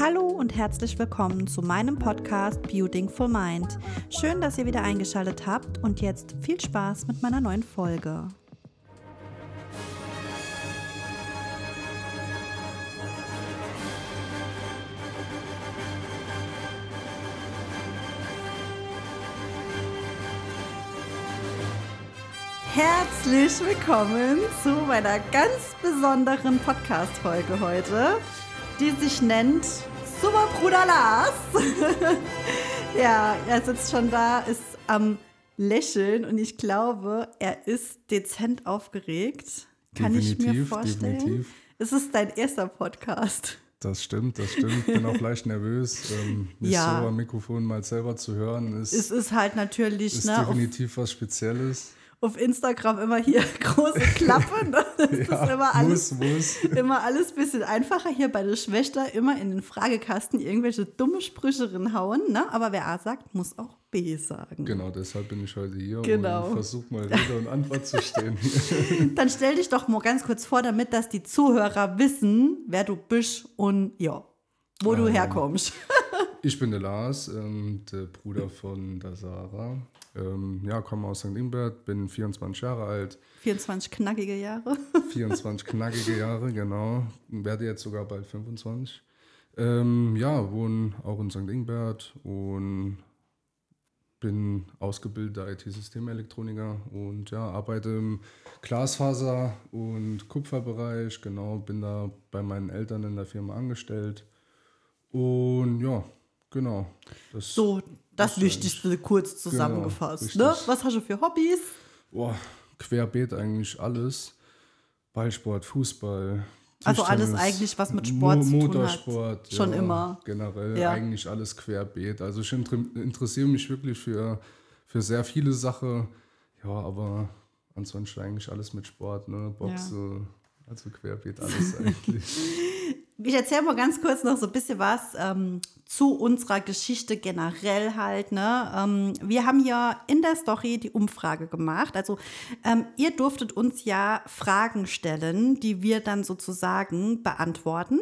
Hallo und herzlich willkommen zu meinem Podcast Beautiful Mind. Schön, dass ihr wieder eingeschaltet habt und jetzt viel Spaß mit meiner neuen Folge. Herzlich willkommen zu meiner ganz besonderen Podcast-Folge heute, die sich nennt Super Bruder Lars. ja, er sitzt schon da, ist am Lächeln und ich glaube, er ist dezent aufgeregt. Kann definitiv, ich mir vorstellen. Definitiv. Es ist dein erster Podcast. Das stimmt, das stimmt. Bin auch leicht nervös. Ähm, mich ja. so am Mikrofon mal selber zu hören, ist, es ist halt natürlich ist ne, definitiv was Spezielles auf Instagram immer hier große Klappe. Ne? Das ja, ist immer alles, muss, muss. immer alles bisschen einfacher. Hier bei der Schwester immer in den Fragekasten irgendwelche dumme Sprüche hauen. Ne? Aber wer A sagt, muss auch B sagen. Genau, deshalb bin ich heute hier genau. und versuche mal Rede und Antwort zu stehen. Dann stell dich doch mal ganz kurz vor, damit dass die Zuhörer wissen, wer du bist und ja, wo ähm, du herkommst. ich bin der Lars, ähm, der Bruder von der Sarah. Ähm, ja, komme aus St. Ingbert, bin 24 Jahre alt. 24 knackige Jahre. 24 knackige Jahre, genau. Werde jetzt sogar bald 25. Ähm, ja, wohne auch in St. Ingbert und bin ausgebildeter IT-Systemelektroniker und ja, arbeite im Glasfaser- und Kupferbereich. Genau, bin da bei meinen Eltern in der Firma angestellt. Und ja, genau. so, das Wichtigste kurz genau, zusammengefasst. Genau, ne? Was hast du für Hobbys? Boah, querbeet eigentlich alles. Ballsport, Fußball. Also alles eigentlich, was mit Sport zu tun hat. Motorsport. Schon ja, immer. Generell ja. eigentlich alles querbeet. Also ich interessiere mich wirklich für, für sehr viele Sachen. Ja, aber ansonsten eigentlich alles mit Sport, ne? Boxe, ja. also querbeet alles eigentlich. Ich erzähle mal ganz kurz noch so ein bisschen was ähm, zu unserer Geschichte generell halt. Ne? Ähm, wir haben ja in der Story die Umfrage gemacht. Also ähm, ihr durftet uns ja Fragen stellen, die wir dann sozusagen beantworten.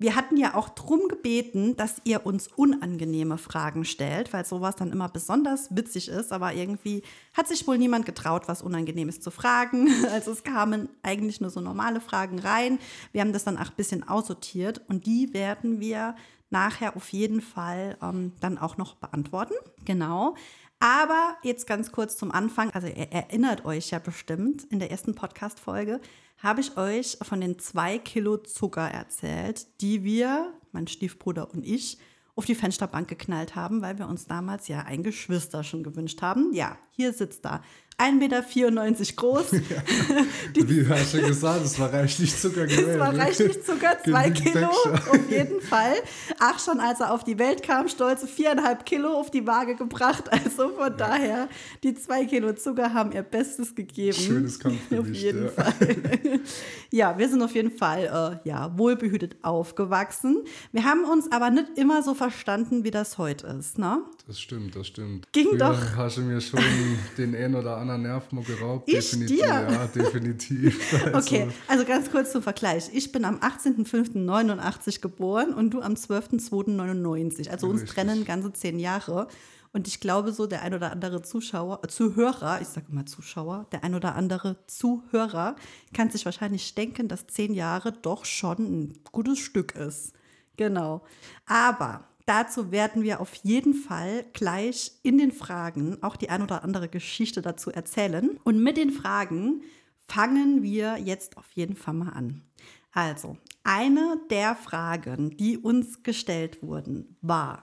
Wir hatten ja auch drum gebeten, dass ihr uns unangenehme Fragen stellt, weil sowas dann immer besonders witzig ist. Aber irgendwie hat sich wohl niemand getraut, was Unangenehmes zu fragen. Also es kamen eigentlich nur so normale Fragen rein. Wir haben das dann auch ein bisschen aussortiert und die werden wir nachher auf jeden Fall ähm, dann auch noch beantworten. Genau. Aber jetzt ganz kurz zum Anfang. Also ihr erinnert euch ja bestimmt in der ersten Podcast-Folge habe ich euch von den zwei Kilo Zucker erzählt, die wir, mein Stiefbruder und ich, auf die Fensterbank geknallt haben, weil wir uns damals ja ein Geschwister schon gewünscht haben. Ja, hier sitzt da 1,94 Meter groß. Ja. Wie hast du gesagt, es war reichlich Zucker gewesen. Es war reichlich Zucker, zwei Kilo auf jeden Fall. Ach, schon als er auf die Welt kam, stolze viereinhalb Kilo auf die Waage gebracht. Also von ja. daher, die zwei Kilo Zucker haben ihr Bestes gegeben. Schönes Kampfgewicht. Auf jeden ja. Fall. ja, wir sind auf jeden Fall äh, ja, wohlbehütet aufgewachsen. Wir haben uns aber nicht immer so verstanden, wie das heute ist. Ne? Das stimmt, das stimmt. Ging Früher doch. hast du mir schon den einen oder anderen anderen Nerv mal geraubt. Ich definitiv. Dir? Ja, definitiv. Also. Okay, also ganz kurz zum Vergleich. Ich bin am 18.05.89 geboren und du am 12.02.99. Also uns Richtig. trennen ganze zehn Jahre. Und ich glaube, so der ein oder andere Zuschauer, äh, Zuhörer, ich sage immer Zuschauer, der ein oder andere Zuhörer kann sich wahrscheinlich denken, dass zehn Jahre doch schon ein gutes Stück ist. Genau. Aber Dazu werden wir auf jeden Fall gleich in den Fragen auch die ein oder andere Geschichte dazu erzählen. Und mit den Fragen fangen wir jetzt auf jeden Fall mal an. Also, eine der Fragen, die uns gestellt wurden, war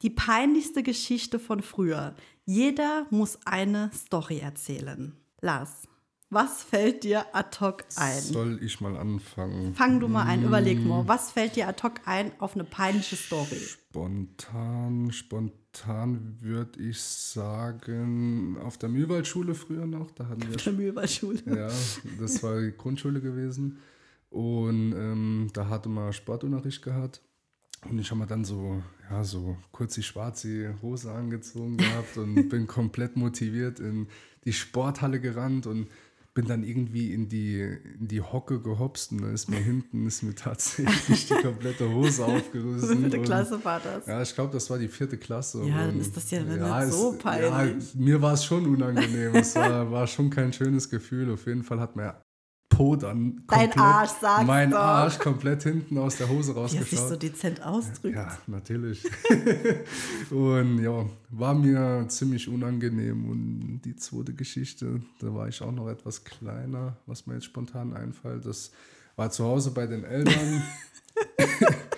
die peinlichste Geschichte von früher. Jeder muss eine Story erzählen. Lars, was fällt dir ad hoc ein? Soll ich mal anfangen? Fang du mal ein, überleg mal. Was fällt dir ad hoc ein auf eine peinliche Story? Spontan, spontan würde ich sagen, auf der Mühlwaldschule früher noch. Da hatten wir auf der Mühlwaldschule. Ja, das war die Grundschule gewesen. Und ähm, da hatte man Sportunterricht gehabt. Und ich habe mir dann so, ja, so kurz die schwarze Hose angezogen gehabt und bin komplett motiviert in die Sporthalle gerannt und bin dann irgendwie in die, in die Hocke gehopst und dann ist mir hinten ist mir tatsächlich die komplette Hose aufgerissen. Vierte Klasse war das. Ja, ich glaube, das war die vierte Klasse. Ja, dann ist das ja dann nicht so Ja, peinlich. mir war es schon unangenehm. es war, war schon kein schönes Gefühl. Auf jeden Fall hat mir Po dann Dein komplett- Arsch, sag's mein doch. Arsch komplett hinten aus der Hose Wie er sich rausgeschaut. so dezent ausdrückt. Ja, natürlich. und ja, war mir ziemlich unangenehm. Und die zweite Geschichte, da war ich auch noch etwas kleiner, was mir jetzt spontan einfällt. Das war zu Hause bei den Eltern.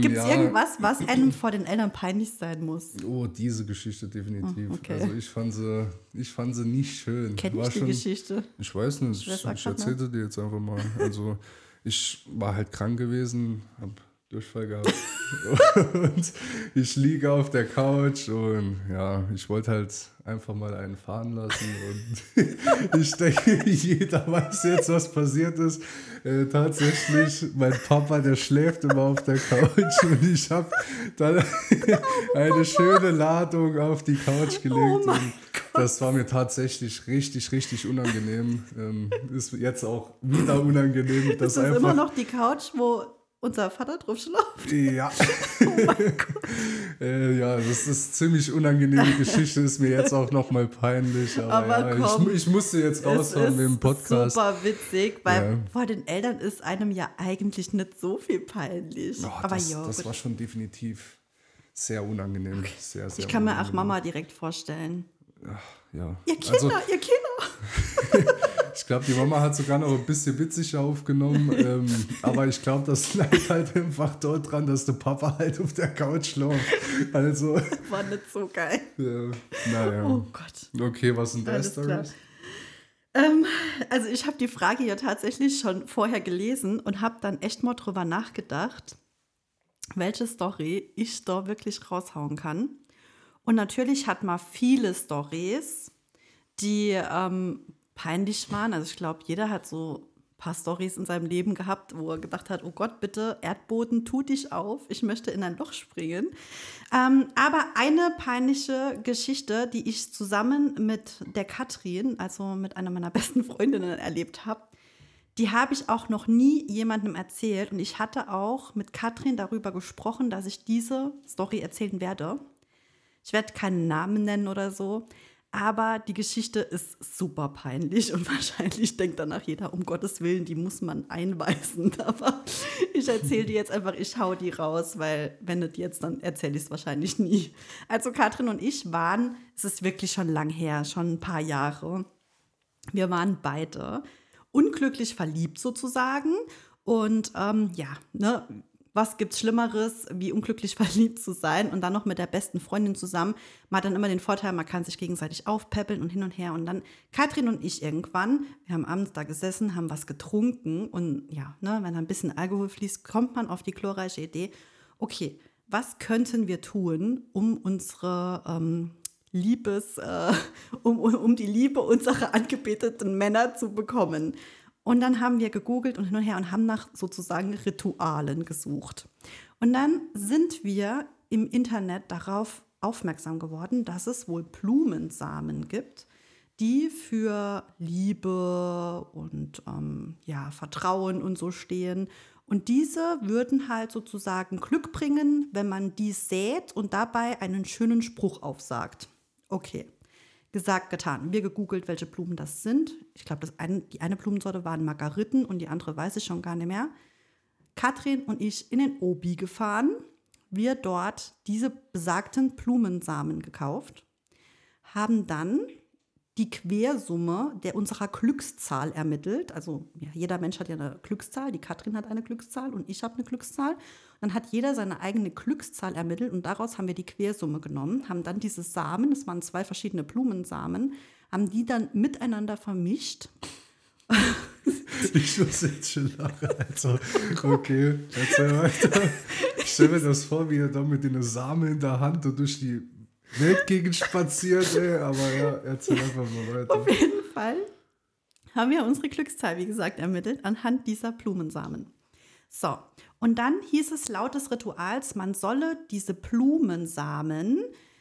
Gibt es ja, irgendwas, was einem vor den Eltern peinlich sein muss? Oh, diese Geschichte definitiv. Oh, okay. Also ich fand sie, ich fand sie nicht schön. Kenn War ich die schon- Geschichte? Ich weiß nicht, ich, ich Katna? erzählte dir jetzt einfach mal. Also ich war halt krank gewesen, habe Durchfall gehabt und ich liege auf der Couch und ja, ich wollte halt einfach mal einen fahren lassen und ich denke, jeder weiß jetzt, was passiert ist. Äh, tatsächlich, mein Papa, der schläft immer auf der Couch und ich habe dann eine schöne Ladung auf die Couch gelegt. Oh und das war mir tatsächlich richtig, richtig unangenehm. Ähm, ist jetzt auch wieder unangenehm, dass Ist das einfach. immer noch die Couch, wo unser Vater drauf schläft? Ja. äh, ja, das ist ziemlich unangenehme Geschichte, ist mir jetzt auch nochmal peinlich. Aber, Aber ja, komm, ich, ich musste jetzt raushauen mit dem Podcast. super witzig, weil Ja. vor den Eltern ist einem ja eigentlich nicht so viel peinlich. Oh, Aber das, ja, das gut. war schon definitiv sehr unangenehm. Sehr, sehr ich kann mir auch unangenehm. Mama direkt vorstellen. Ja. Ihr Kinder, Also, ihr Kinder. ich glaube, die Mama hat sogar noch ein bisschen witzig aufgenommen. ähm, aber ich glaube, das lag halt einfach dort dran, dass der Papa halt auf der Couch schläft. Also, War nicht so geil. äh, naja. Oh Gott. Okay, was sind klar. Stories? Ähm, also ich habe die Frage ja tatsächlich schon vorher gelesen und habe dann echt mal drüber nachgedacht, welche Story ich da wirklich raushauen kann. Und natürlich hat man viele Stories, die ähm, peinlich waren. Also ich glaube, jeder hat so ein paar Stories in seinem Leben gehabt, wo er gedacht hat, oh Gott, bitte Erdboden, tu dich auf, ich möchte in ein Loch springen. Ähm, aber eine peinliche Geschichte, die ich zusammen mit der Katrin, also mit einer meiner besten Freundinnen erlebt habe, die habe ich auch noch nie jemandem erzählt. Und ich hatte auch mit Katrin darüber gesprochen, dass ich diese Story erzählen werde. Ich werde keinen Namen nennen oder so, aber die Geschichte ist super peinlich und wahrscheinlich denkt danach jeder, um Gottes Willen, die muss man einweisen. Aber ich erzähle die jetzt einfach, ich hau die raus, weil wenn nicht jetzt, dann erzähle ich es wahrscheinlich nie. Also Katrin und ich waren, es ist wirklich schon lang her, schon ein paar Jahre. Wir waren beide unglücklich verliebt sozusagen. Und ähm, ja, ne, was gibt's Schlimmeres, wie unglücklich verliebt zu sein und dann noch mit der besten Freundin zusammen. Man hat dann immer den Vorteil, man kann sich gegenseitig aufpäppeln und hin und her. Und dann Katrin und ich irgendwann, wir haben abends da gesessen, haben was getrunken und ja, ne, wenn da ein bisschen Alkohol fließt, kommt man auf die glorreiche Idee, okay, was könnten wir tun, um unsere ähm, Liebes, äh, um, um, um die Liebe unserer angebeteten Männer zu bekommen. Und dann haben wir gegoogelt und hin und her und haben nach sozusagen Ritualen gesucht. Und dann sind wir im Internet darauf aufmerksam geworden, dass es wohl Blumensamen gibt, die für Liebe und ähm, ja, Vertrauen und so stehen. Und diese würden halt sozusagen Glück bringen, wenn man die sät und dabei einen schönen Spruch aufsagt. Okay, gesagt, getan. Wir gegoogelt, welche Blumen das sind. Ich glaube, eine, die eine Blumensorte waren Margariten und die andere weiß ich schon gar nicht mehr. Katrin und ich in den Obi gefahren. Wir dort diese besagten Blumensamen gekauft, haben dann die Quersumme der unserer Glückszahl ermittelt. Also ja, jeder Mensch hat ja eine Glückszahl. Die Katrin hat eine Glückszahl und ich habe eine Glückszahl. Dann hat jeder seine eigene Glückszahl ermittelt und daraus haben wir die Quersumme genommen, haben dann diese Samen, das waren zwei verschiedene Blumensamen, haben die dann miteinander vermischt. Ich muss jetzt schon lachen. Also, okay, erzähl weiter. Ich stelle mir das vor, wie er da mit den Samen in der Hand und durch die Weltgegend spaziert, ey. Aber ja, erzähl einfach mal weiter. Auf jeden Fall haben wir unsere Glückszahl, wie gesagt, ermittelt anhand dieser Blumensamen. So, und dann hieß es laut des Rituals, man solle diese Blumensamen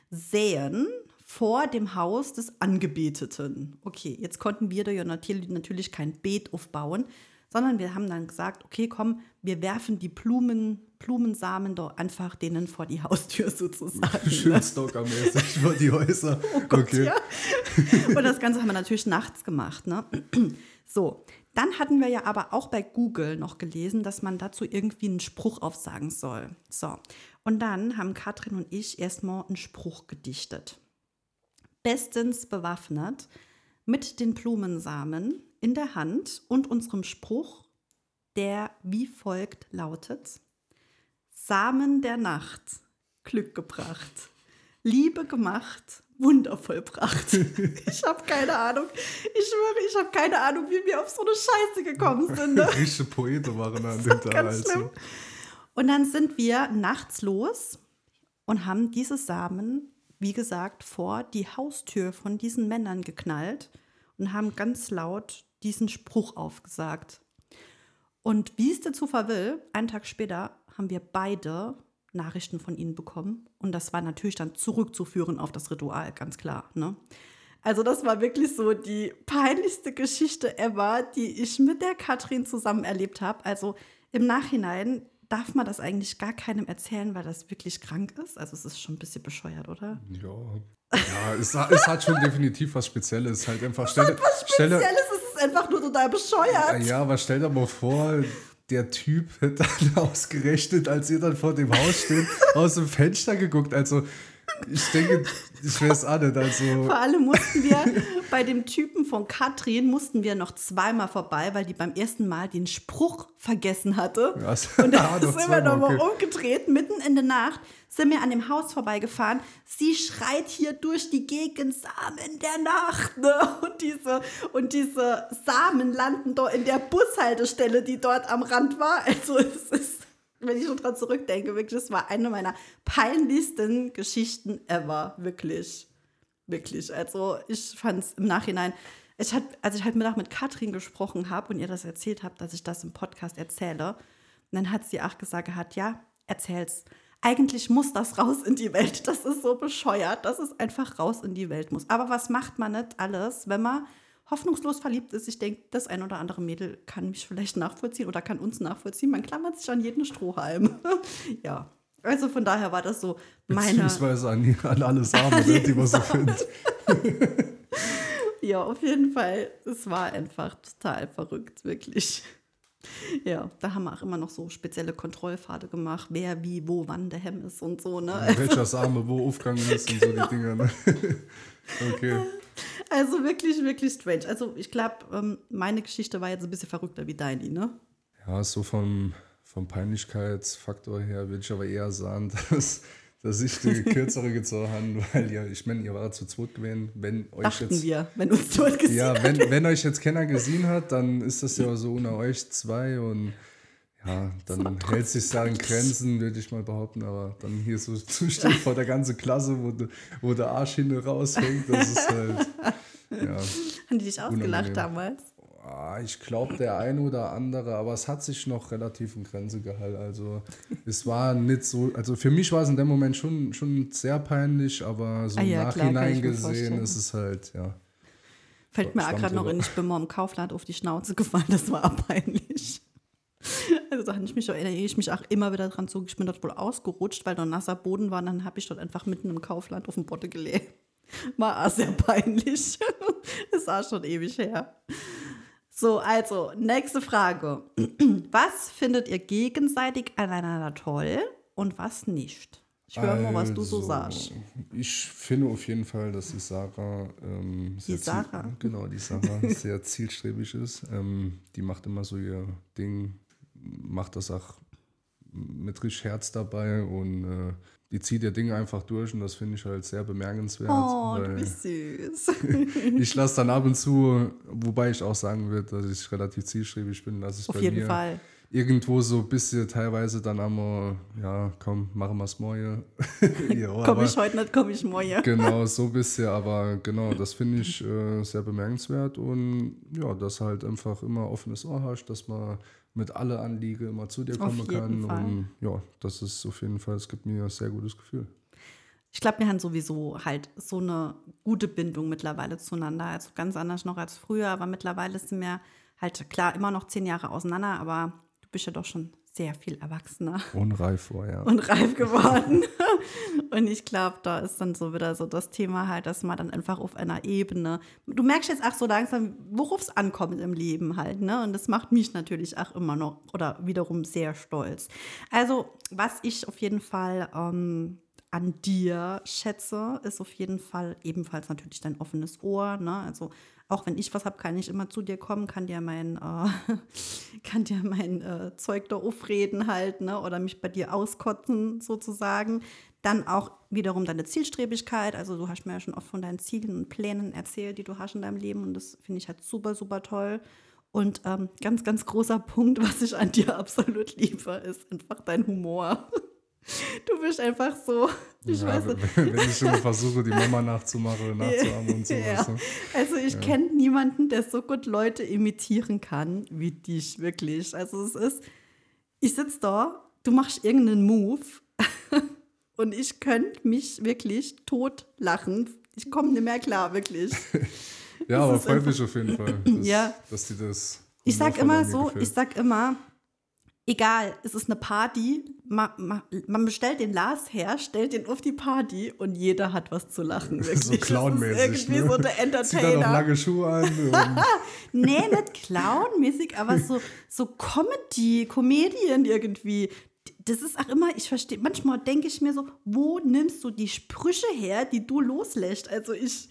säen vor dem Haus des Angebeteten. Okay, jetzt konnten wir da ja natürlich kein Beet aufbauen, sondern wir haben dann gesagt, okay, komm, wir werfen die Blumen, Blumensamen doch einfach denen vor die Haustür sozusagen. Schön stalkermäßig vor die Häuser. Oh Gott, okay. ja. Und das Ganze haben wir natürlich nachts gemacht. Ne? So, dann hatten wir ja aber auch bei Google noch gelesen, dass man dazu irgendwie einen Spruch aufsagen soll. So, und dann haben Katrin und ich erstmal einen Spruch gedichtet. Bestens bewaffnet mit den Blumensamen in der Hand und unserem Spruch, der wie folgt lautet: Samen der Nacht, Glück gebracht, Liebe gemacht, Wunder vollbracht. Ich habe keine Ahnung. Ich schwöre, ich habe keine Ahnung, wie wir auf so eine Scheiße gekommen sind. Ne? Richtige Poeten waren an dem Tag. Ganz schlimm. Also. Und dann sind wir nachts los und haben diese Samen, wie gesagt, vor die Haustür von diesen Männern geknallt und haben ganz laut diesen Spruch aufgesagt. Und wie es der Zufall will, einen Tag später haben wir beide Nachrichten von ihnen bekommen. Und das war natürlich dann zurückzuführen auf das Ritual, ganz klar. Ne? Also das war wirklich so die peinlichste Geschichte ever, die ich mit der Katrin zusammen erlebt habe. Also im Nachhinein darf man das eigentlich gar keinem erzählen, weil das wirklich krank ist. Also es ist schon ein bisschen bescheuert, oder? Ja, ja es, hat- es hat schon definitiv was Spezielles. Halt einfach, stell, stell, Spezielles ist es einfach nur total bescheuert. Ja, aber stell dir mal vor, der Typ hat dann ausgerechnet, als ihr dann vor dem Haus steht, aus dem Fenster geguckt. Also, ich denke, ich weiß auch nicht. Also, Vor allem mussten wir bei dem Typen von Katrin mussten wir noch zweimal vorbei, weil die beim ersten Mal den Spruch vergessen hatte. Ja, es- Und dann Ah, sind wir nochmal okay. umgedreht, mitten in der Nacht, sind wir an dem Haus vorbeigefahren. Sie schreit hier durch die Gegend Samen der Nacht. Ne? Und, diese, und diese Samen landen dort in der Bushaltestelle, die dort am Rand war. Also es ist, wenn ich schon dran zurückdenke, wirklich, das war eine meiner peinlichsten Geschichten ever. Wirklich. Wirklich. Also ich fand es im Nachhinein, ich hat, als ich halt Mittag mit Katrin gesprochen habe und ihr das erzählt habe, dass ich das im Podcast erzähle, dann hat sie auch gesagt, gehabt, ja, erzähl's. Eigentlich muss das raus in die Welt. Das ist so bescheuert, dass es einfach raus in die Welt muss. Aber was macht man nicht alles, wenn man hoffnungslos verliebt ist? Ich denke, das ein oder andere Mädel kann mich vielleicht nachvollziehen oder kann uns nachvollziehen. Man klammert sich an jeden Strohhalm. ja. Also von daher war das so meine. beziehungsweise an, an alle Samen, ne, die man so findet. Ja, auf jeden Fall. Es war einfach total verrückt, wirklich. Ja, da haben wir auch immer noch so spezielle Kontrollpfade gemacht, wer, wie, wo, wann der Hemm ist und so, ne? Welcher Same wo aufgegangen ist und so die Dinger. Ne? Okay. Also wirklich, wirklich strange. Also ich glaube, ähm, meine Geschichte war jetzt ein bisschen verrückter wie deine, ne? Ja, so vom, vom Peinlichkeitsfaktor her würde ich aber eher sagen, dass, dass ich die kürzere gezogen habe, weil ja, ich meine, ihr wart zu zweit gewesen, wenn euch Dachten jetzt. wir, wenn uns dort gesehen Ja, wenn, wenn euch jetzt keiner gesehen hat, dann ist das ja so unter euch zwei und ja, dann hält sich da in Grenzen, würde ich mal behaupten, aber dann hier so zu stehen vor der ganzen Klasse, wo, de, wo der Arsch hinten raushängt, das ist halt, ja. Haben die dich ausgelacht damals? Ah, Ich glaube, der eine oder andere, aber es hat sich noch relativ in Grenze gehalten. Also es war nicht so, also für mich war es in dem Moment schon, schon sehr peinlich, aber so Ah ja, klar, Nachhinein mir gesehen ist es halt, ja. Fällt mir auch gerade noch in, ich bin mal im Kaufland auf die Schnauze gefallen, das war peinlich. Also da ich mich, erinnere ich mich auch immer wieder dran zurück. Ich bin dort wohl ausgerutscht, weil da nasser Boden war. Und dann habe ich dort einfach mitten im Kaufland auf dem Botte gelegt. War auch sehr peinlich. Das war schon ewig her. So, also, nächste Frage. Was findet ihr gegenseitig aneinander toll und was nicht? Ich höre mal, was du so Also, sagst. Ich finde auf jeden Fall, dass die Sarah, ähm, Die sehr ziel- Sarah? genau, die Sarah sehr zielstrebig ist. Ähm, die macht immer so ihr Ding, macht das auch mit richtig Herz dabei und äh, die zieht ihr Ding einfach durch und das finde ich halt sehr bemerkenswert. Oh, du bist süß. ich lasse dann ab und zu, wobei ich auch sagen würde, dass ich relativ zielstrebig bin, dass ich Auf bei jeden mir Fall. irgendwo so ein bisschen teilweise dann einmal, ja, komm, machen wir es morgen. Komm ich heute nicht, komm ich morgen. Genau, so ein bisschen, aber genau, das finde ich äh, sehr bemerkenswert und ja, dass halt einfach immer offenes Ohr hast, dass man mit alle Anliege immer zu dir kommen kann Fall. und ja, das ist auf jeden Fall, es gibt mir ein sehr gutes Gefühl. ich glaube, wir haben sowieso halt so eine gute Bindung mittlerweile zueinander. Also ganz anders noch als früher, aber mittlerweile sind wir halt klar immer noch zehn Jahre auseinander, aber du bist ja doch schon sehr viel erwachsener. Unreif war, ja. Und reif geworden. und ich glaube, da ist dann so wieder so das Thema halt, dass man dann einfach auf einer Ebene, du merkst jetzt auch so langsam, worauf es ankommt im Leben halt, ne? Und das macht mich natürlich auch immer noch oder wiederum sehr stolz. Also, was ich auf jeden Fall ähm, an dir schätze, ist auf jeden Fall ebenfalls natürlich dein offenes Ohr. Ne? Also auch wenn ich was habe, kann ich immer zu dir kommen, kann dir mein, äh, kann dir mein äh, Zeug da aufreden halt, ne? Oder mich bei dir auskotzen sozusagen. Dann auch wiederum deine Zielstrebigkeit. Also du hast mir ja schon oft von deinen Zielen und Plänen erzählt, die du hast in deinem Leben. Und das finde ich halt super, super toll. Und ähm, ganz, ganz großer Punkt, was ich an dir absolut liebe, ist einfach dein Humor. Du bist einfach so. Ich ja, weiß nicht. Wenn, wenn ich schon versuche, die Mama nachzumachen, nachzuahmen und so. Ja. Also ich ja. kenne niemanden, der so gut Leute imitieren kann wie dich, wirklich. Also es ist, ich sitze da, du machst irgendeinen Move und ich könnte mich wirklich tot lachen. Ich komme nicht mehr klar, wirklich. ja, das aber freut mich auf jeden Fall, dass, ja. dass die das. Ich sag immer so, gefällt. ich sag immer, egal, es ist eine Party, man, man, man, bestellt den Lars her, stellt den auf die Party und jeder hat was zu lachen. Wirklich. So clownmäßig. Irgendwie ne? so der Entertainer. Zieht da noch lange Schuhe an. nee, nicht clownmäßig, aber so, so Comedy, Comedian irgendwie. Das ist auch immer, ich verstehe, manchmal denke ich mir so, wo nimmst du die Sprüche her, die du loslässt? Also ich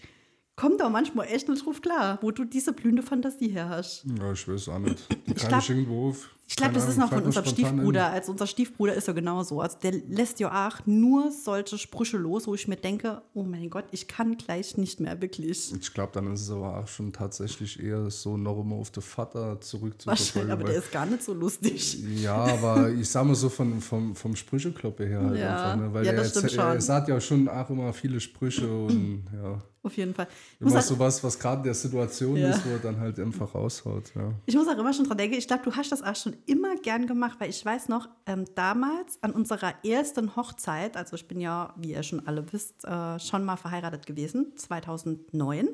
komme da manchmal echt nicht drauf klar, wo du diese blühende Fantasie her hast. Ja, ich weiß auch nicht. Die kann ich, ich irgendwo auf ich glaube, das ist noch von unserem Stiefbruder. Also unser Stiefbruder ist ja genauso. Also der lässt ja auch nur solche Sprüche los, wo ich mir denke, oh mein Gott, ich kann gleich nicht mehr wirklich. Ich glaube, dann ist es aber auch schon tatsächlich eher so noch immer auf den Vater zurückzuverfolgen. Wahrscheinlich, aber der ist gar nicht so lustig. Ja, aber ich sage mal so von, vom, vom Sprüchekloppe her halt ja. einfach. Ne? Weil ja, das er, er, er sagt ja schon auch immer viele Sprüche und ja. Auf jeden Fall. Ich immer halt, so was, was gerade in der Situation ja. ist, wo er dann halt einfach raushaut. Ja. Ich muss auch immer schon dran denken, ich glaube, du hast das auch schon immer gern gemacht, weil ich weiß noch, ähm, damals an unserer ersten Hochzeit, also ich bin ja, wie ihr schon alle wisst, äh, schon mal verheiratet gewesen, 2009.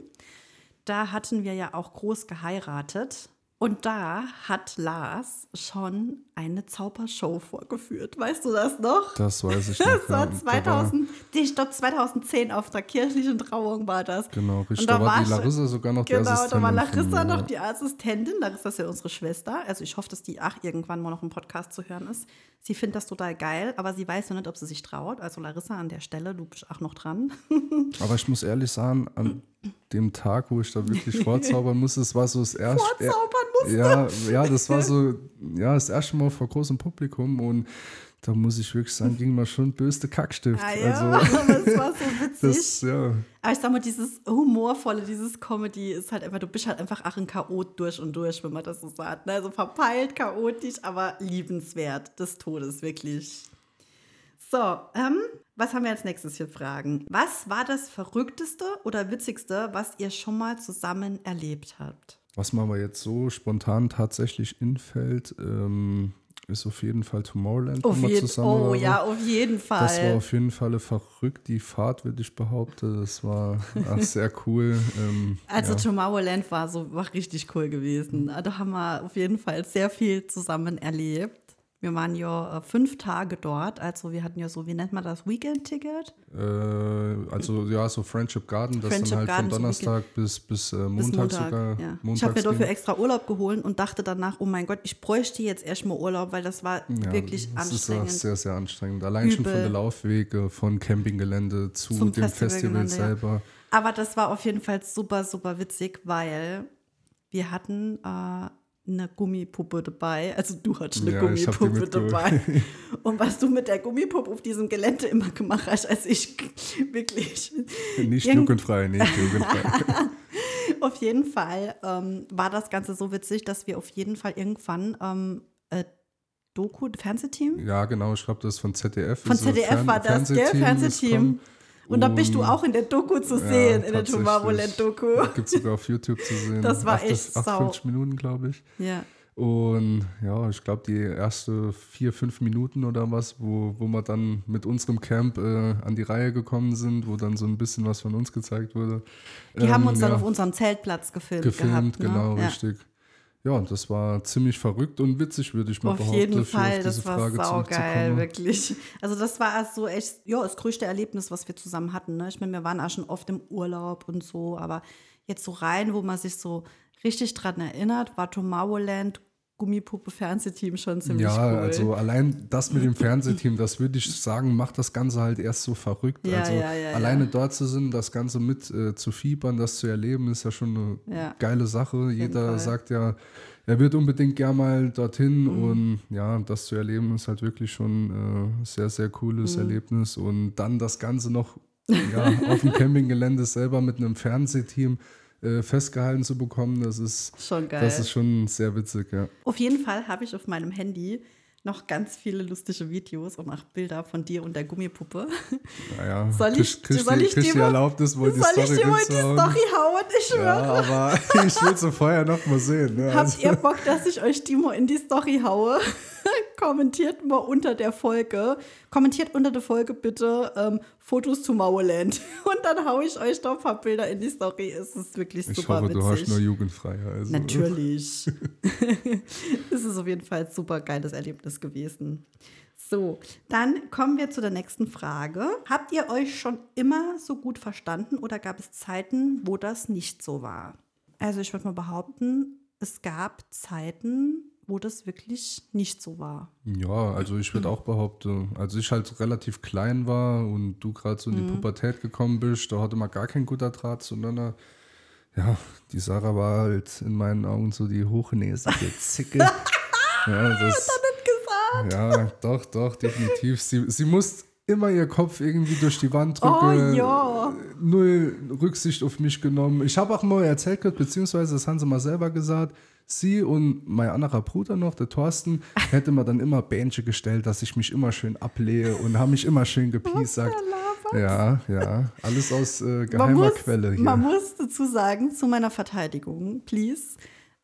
Da hatten wir ja auch groß geheiratet und da hat Lars schon eine Zaubershow vorgeführt. Weißt du das noch? Das weiß ich noch. Das war 2000, ich glaube 2010 auf der kirchlichen Trauung war das. Genau, richtig. Und da, da war die Larissa sogar noch genau, die Assistentin. Genau, da war Larissa noch die Assistentin. Larissa ist ja unsere Schwester. Also ich hoffe, dass die auch irgendwann mal noch im Podcast zu hören ist. Sie findet das total geil, aber sie weiß noch nicht, ob sie sich traut. Also Larissa an der Stelle, du bist auch noch dran. aber ich muss ehrlich sagen, an dem Tag, wo ich da wirklich vorzaubern musste, das war so das erste. Vorzaubern musste? Ja, ja, das war so, ja, das erste Mal vor großem Publikum und da muss ich wirklich sagen, ging mir schon böste Kackstift. Ah, ja, also, es war so witzig. Das, ja. Aber ich sag mal, dieses Humorvolle, dieses Comedy ist halt einfach, du bist halt einfach ach ein Chaot durch und durch, wenn man das so sagt. Ne? Also verpeilt, chaotisch, aber liebenswert des Todes, wirklich. So, ähm, was haben wir als nächstes hier Fragen? Was war das Verrückteste oder Witzigste, was ihr schon mal zusammen erlebt habt? Was mir aber jetzt so spontan tatsächlich infällt, ähm, ist auf jeden Fall Tomorrowland. Auf jeden, oh ja, auf jeden Fall. Das war auf jeden Fall verrückt, die Fahrt, würde ich behaupten. Das war sehr cool. Ähm, also ja. Tomorrowland war so war richtig cool gewesen. Da haben wir auf jeden Fall sehr viel zusammen erlebt. Wir waren ja äh, fünf Tage dort, also wir hatten ja so, wie nennt man das, Weekend-Ticket? Äh, also ja, so Friendship Garden, das Friendship dann halt Garden, von Donnerstag so bis, bis, äh, Montag, bis Montag sogar. Ja. ich habe mir dafür extra Urlaub geholt und dachte danach, oh mein Gott, ich bräuchte jetzt erstmal Urlaub, weil das war ja, wirklich das anstrengend. Das ist sehr, sehr anstrengend. Allein Übel. schon von der Laufwege, von Campinggelände zu Zum dem Festival selber. Ja. Aber das war auf jeden Fall super, super witzig, weil wir hatten äh, eine Gummipuppe dabei. Also du hattest eine ja, Gummipuppe dabei. Und was du mit der Gummipuppe auf diesem Gelände immer gemacht hast, also ich wirklich. Nicht jugendfrei, nicht jugendfrei. auf jeden Fall ähm, war das Ganze so witzig, dass wir auf jeden Fall irgendwann ähm, äh, Doku, Fernsehteam? Ja, genau, ich glaube, das ist von ZDF. Von ZDF Fern war das, Fernsehteam. Fernsehteam. Und da bist du auch in der Doku zu sehen, ja, in der Tomorrowland-Doku. Gibt es sogar auf YouTube zu sehen. Das war echt 58 Minuten, glaube ich. Ja. Und ja, ich glaube, die ersten vier, fünf Minuten oder was, wo, wo wir dann mit unserem Camp äh, an die Reihe gekommen sind, wo dann so ein bisschen was von uns gezeigt wurde. Die ähm, haben uns ja, dann auf unserem Zeltplatz gefilmt. gefilmt, gehabt, ne? genau, ja. richtig. Ja, und das war ziemlich verrückt und witzig, würde ich mal Auf behaupten. jeden auf Fall, diese das war Frage saugeil, wirklich. Also das war so echt, ja, das größte Erlebnis, was wir zusammen hatten. Ne? Ich meine, wir waren auch schon oft im Urlaub und so, aber jetzt so rein, wo man sich so richtig dran erinnert, war Tomorrowland Gummipuppe Fernsehteam schon ziemlich Ja, cool. also allein das mit dem Fernsehteam, das würde ich sagen, macht das Ganze halt erst so verrückt. Ja, also ja, ja, alleine ja. dort zu sind, das Ganze mit äh, zu fiebern, das zu erleben, ist ja schon eine Ja. geile Sache. Jeder Fall. sagt ja, er wird unbedingt gern mal dorthin Mhm. und ja, das zu erleben ist halt wirklich schon äh, ein sehr, sehr cooles Mhm. Erlebnis und dann das Ganze noch ja, auf dem Campinggelände selber mit einem Fernsehteam äh, festgehalten zu bekommen, das ist, Schon geil. das ist schon sehr witzig, ja. Auf jeden Fall habe ich auf meinem Handy noch ganz viele lustige Videos und auch Bilder von dir und der Gummipuppe. Naja, Soll ich- kriegst, soll die- ich kriegst dir mal- Erlaubnis, wohl die Soll Story ich dir mal die? Story hauen? Ich schwöre. Ja, aber ich will sie vorher noch mal sehen. Ne? Habt Also, ihr Bock, dass ich euch die mal in die Story haue? Kommentiert mal unter der Folge. Kommentiert unter der Folge bitte ähm, Fotos zu Mauerland. Und dann haue ich euch da ein paar Bilder in die Story. Es ist wirklich ich super hoffe, witzig. du hast nur jugendfrei. Also. Natürlich. es ist auf jeden Fall ein super geiles Erlebnis gewesen. So, dann kommen wir zu der nächsten Frage. Habt ihr euch schon immer so gut verstanden oder gab es Zeiten, wo das nicht so war? Also ich würde mal behaupten, es gab Zeiten, wo das wirklich nicht so war. Ja, also ich würde auch behaupten, als ich halt relativ klein war und du gerade so in Mhm. die Pubertät gekommen bist, da hatte man gar kein guter Draht zueinander. Ja, die Sarah war halt in meinen Augen so die hochnäsige Zicke. ja, das, Ja, doch, doch, definitiv. Sie, sie muss immer ihr Kopf irgendwie durch die Wand drücken. Oh, ja. Null Rücksicht auf mich genommen. Ich habe auch mal erzählt, beziehungsweise das haben sie mal selber gesagt, sie und mein anderer Bruder noch, der Thorsten, hätte mir dann immer Bähnchen gestellt, dass ich mich immer schön ablehe und haben mich immer schön gepiesackt. Ja, ja, alles aus äh, Man geheimer muss, Quelle hier. man muss dazu sagen, zu meiner Verteidigung, please,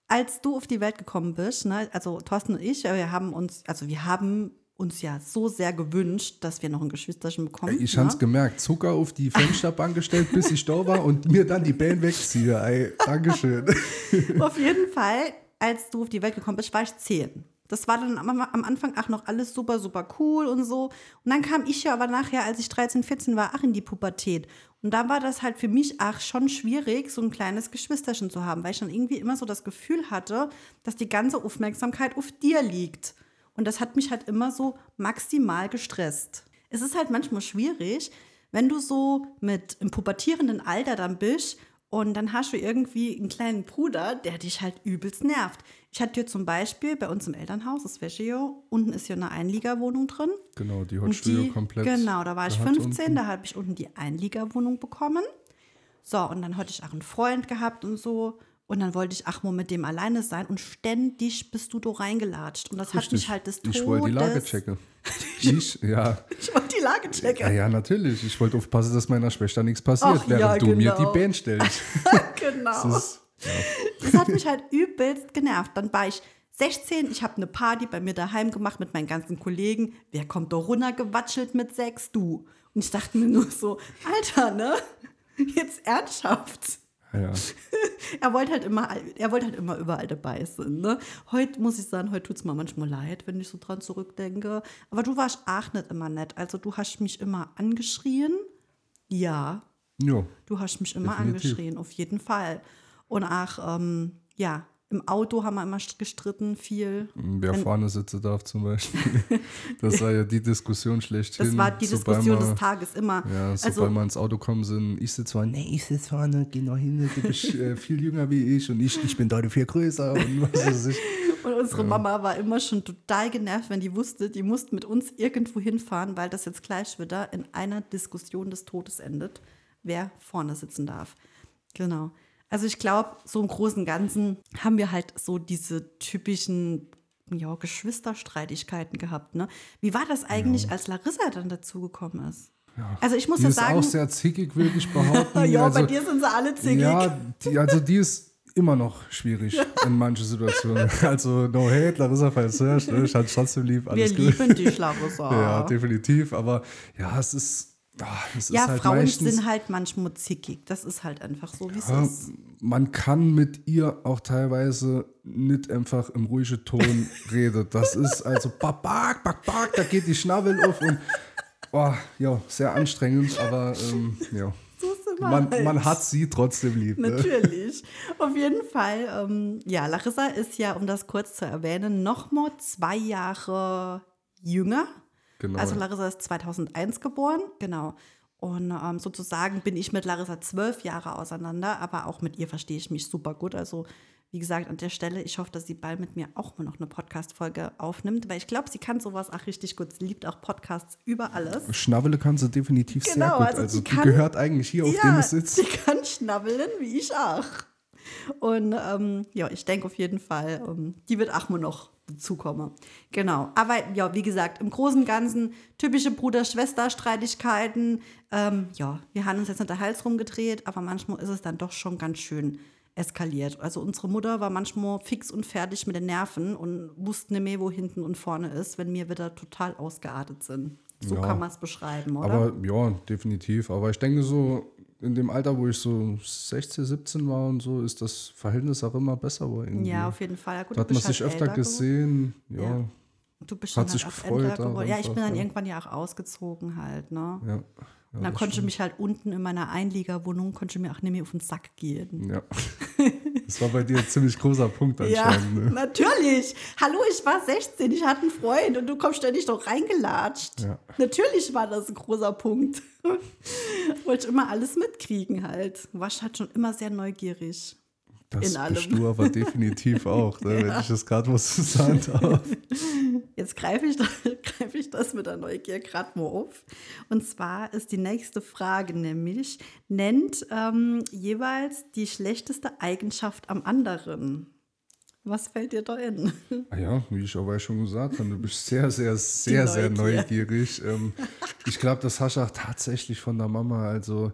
als du auf die Welt gekommen bist, ne, also Thorsten und ich, wir haben uns, also wir haben uns ja so sehr gewünscht, dass wir noch ein Geschwisterchen bekommen. Ich ne? hab's gemerkt, Zucker auf die Fensterbank gestellt, bis ich da war und mir dann die Bähen wegziehe. Ey, Dankeschön. Auf jeden Fall, als du auf die Welt gekommen bist, war ich zehn. Das war dann am, am Anfang auch noch alles super, super cool und so. Und dann kam ich ja aber nachher, als ich 13, 14 war, auch in die Pubertät. Und da war das halt für mich auch schon schwierig, so ein kleines Geschwisterchen zu haben, weil ich dann irgendwie immer so das Gefühl hatte, dass die ganze Aufmerksamkeit auf dir liegt. Und das hat mich halt immer so maximal gestresst. Es ist halt manchmal schwierig, wenn du so mit im pubertierenden Alter dann bist und dann hast du irgendwie einen kleinen Bruder, der dich halt übelst nervt. Ich hatte hier zum Beispiel bei uns im Elternhaus, das Wäscheo, unten ist hier eine Einliegerwohnung drin. Genau, die Hot Und Studio die, komplett. Genau, da war ich gehabt 15, unten. da habe ich unten die Einliegerwohnung bekommen. So, und dann hatte ich auch einen Freund gehabt und so. Und dann wollte ich ach mal mit dem alleine sein und ständig bist du da reingelatscht. Und das hat mich halt des Todes... Ich wollte die Lage checken. ich, ja. Ich wollte die Lage ja. checken. Ja, natürlich. Ich wollte aufpassen, dass meiner Schwester nichts passiert, Ach, während ja, du mir genau. die Bähen stellst. genau. Das ist, Das hat mich halt übelst genervt. Dann war ich 16, ich habe eine Party bei mir daheim gemacht mit meinen ganzen Kollegen. Wer kommt da runtergewatschelt mit sechs? Du. Und ich dachte mir nur so, Alter, ne? Jetzt ernsthaft. Ja. Er wollte halt immer, er wollte halt immer überall dabei sein. Ne? Heute muss ich sagen, heute tut es mir manchmal leid, wenn ich so dran zurückdenke. Aber du warst auch nicht immer nett. Also du hast mich immer angeschrien. Ja, Jo. Du hast mich immer Definitiv. angeschrien, auf jeden Fall. Und auch, ähm, ja, im Auto haben wir immer gestritten, viel. Wer Wenn- vorne sitzen darf zum Beispiel. Das war ja die Diskussion schlechthin. Das war die Sobald Diskussion man- des Tages immer. Ja, sobald also, wir ins Auto kommen sind, ich sitze vorne, nee, ich sitze vorne, geh noch hin, du bist äh, viel jünger wie ich und ich, ich bin deutlich viel größer und was weiß ich. und unsere Mama war immer schon total genervt, wenn die wusste, die musste mit uns irgendwo hinfahren, weil das jetzt gleich wieder in einer Diskussion des Todes endet, wer vorne sitzen darf. Genau. Also ich glaube, so im Großen und Ganzen haben wir halt so diese typischen ja, Geschwisterstreitigkeiten gehabt. Ne? Wie war das eigentlich, als Larissa dann dazugekommen ist? Also ich muss Die ja ist sagen, auch sehr zickig, würde ich behaupten. ja, also, bei dir sind sie alle zickig. Ja, die, also die ist immer noch schwierig in manchen Situationen. Also no hate, Larissa, falls du hörst, ne? ich hatte trotzdem lieb, Wir alles gut. lieben dich, Larissa. Ja, definitiv. Aber ja, es ist, Ja, ist halt Frauen meistens, sind halt manchmal zickig. Das ist halt einfach so, wie es ja, ist. man kann mit ihr auch teilweise nicht einfach im ruhigen Ton reden. Das ist also babak, babak, da geht die Schnabel auf und oh, ja, sehr anstrengend, aber ähm, ja. Man, man hat sie trotzdem lieb. Ne? Natürlich. Auf jeden Fall. Ähm, ja, Larissa ist ja, um das kurz zu erwähnen, noch mal zwei Jahre jünger. Genau. Also Larissa ist 2001 geboren, genau. Und ähm, sozusagen bin ich mit Larissa zwölf Jahre auseinander, aber auch mit ihr verstehe ich mich super gut. Also wie gesagt, an der Stelle, ich hoffe, dass sie bald mit mir auch mal noch eine Podcast-Folge aufnimmt, weil ich glaube, sie kann sowas auch richtig gut. Sie liebt auch Podcasts über alles. Schnabele kann sie definitiv sehr Genau, gut. also Also, die kann- gehört eigentlich hier, auf dem es sitzt. die kann schnabbeln, wie ich auch. Und ähm, ja, ich denke auf jeden Fall, ähm, die wird auch mal noch dazukommen. Genau. Aber ja, wie gesagt, im Großen und Ganzen typische Bruder-Schwester-Streitigkeiten. Ähm, ja, wir haben uns jetzt nicht der Hals rumgedreht, aber manchmal ist es dann doch schon ganz schön eskaliert. Also unsere Mutter war manchmal fix und fertig mit den Nerven und wusste nicht mehr, wo hinten und vorne ist, wenn wir wieder total ausgeartet sind. So Ja. kann man es beschreiben, oder? Aber ja, definitiv. Aber ich denke so, in dem Alter, wo ich so 16, 17 war und so, ist das Verhältnis auch immer besser geworden. ja, auf jeden Fall. Ja, gut, Da hat man bist halt sich öfter gesehen. Ja, Ja. ja. Du bist Hat sich halt gefreut geworden. Ja, ich bin dann ja. irgendwann ja auch ausgezogen halt, ne? ja. Und dann konnte ich mich halt unten in meiner Einliegerwohnung, konnte ich mir auch nicht mehr auf den Sack gehen. ja. Das war bei dir ein ziemlich großer Punkt Ja, anscheinend. Ne? natürlich. Hallo, ich war 16, ich hatte einen Freund und du kommst ständig doch reingelatscht. Ja. Natürlich war das ein großer Punkt. Wollte ich immer alles mitkriegen halt. Warst halt schon immer sehr neugierig. Das in allem. bist du aber definitiv auch, ne? wenn ich das gerade was sagen darf. Jetzt greife ich, greife ich das mit der Neugier gerade mal auf. Und zwar ist die nächste Frage nämlich, nennt ähm, jeweils die schlechteste Eigenschaft am anderen. Was fällt dir da in? Ah ja, wie ich aber schon gesagt habe, du bist sehr, sehr, sehr, sehr Neugier. neugierig. Ähm, ich glaube, das hast du auch tatsächlich von der Mama. Also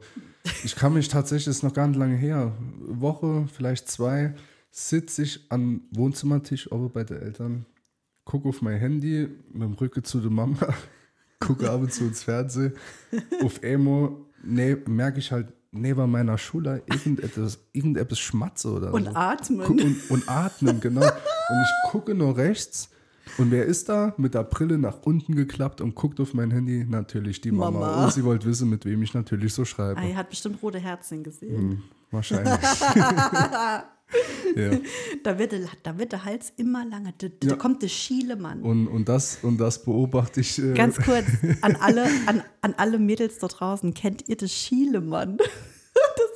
ich kann mich tatsächlich, das ist noch gar nicht lange her, Woche, vielleicht zwei, sitze ich am Wohnzimmertisch oben bei den Eltern, gucke auf mein Handy mit dem Rücken zu der Mama, gucke ab und zu ins Fernsehen. Auf Emo ne, merke ich halt neben meiner Schule irgendetwas, irgendetwas schmatze oder Und so. atmen. Guck, und, und atmen, genau. Und ich gucke nur rechts. Und wer ist da? Mit der Brille nach unten geklappt und guckt auf mein Handy? Natürlich die Mama. Mama. Und sie wollte wissen, mit wem ich natürlich so schreibe. Ah, er hat bestimmt rote Herzen gesehen. Hm, wahrscheinlich. ja. Da, wird der, da wird der Hals immer langer. Da, da Ja. kommt der Schielemann. und, und, das, und das beobachte ich. Äh, Ganz kurz, an alle, an, an alle Mädels da draußen, kennt ihr den Schielemann?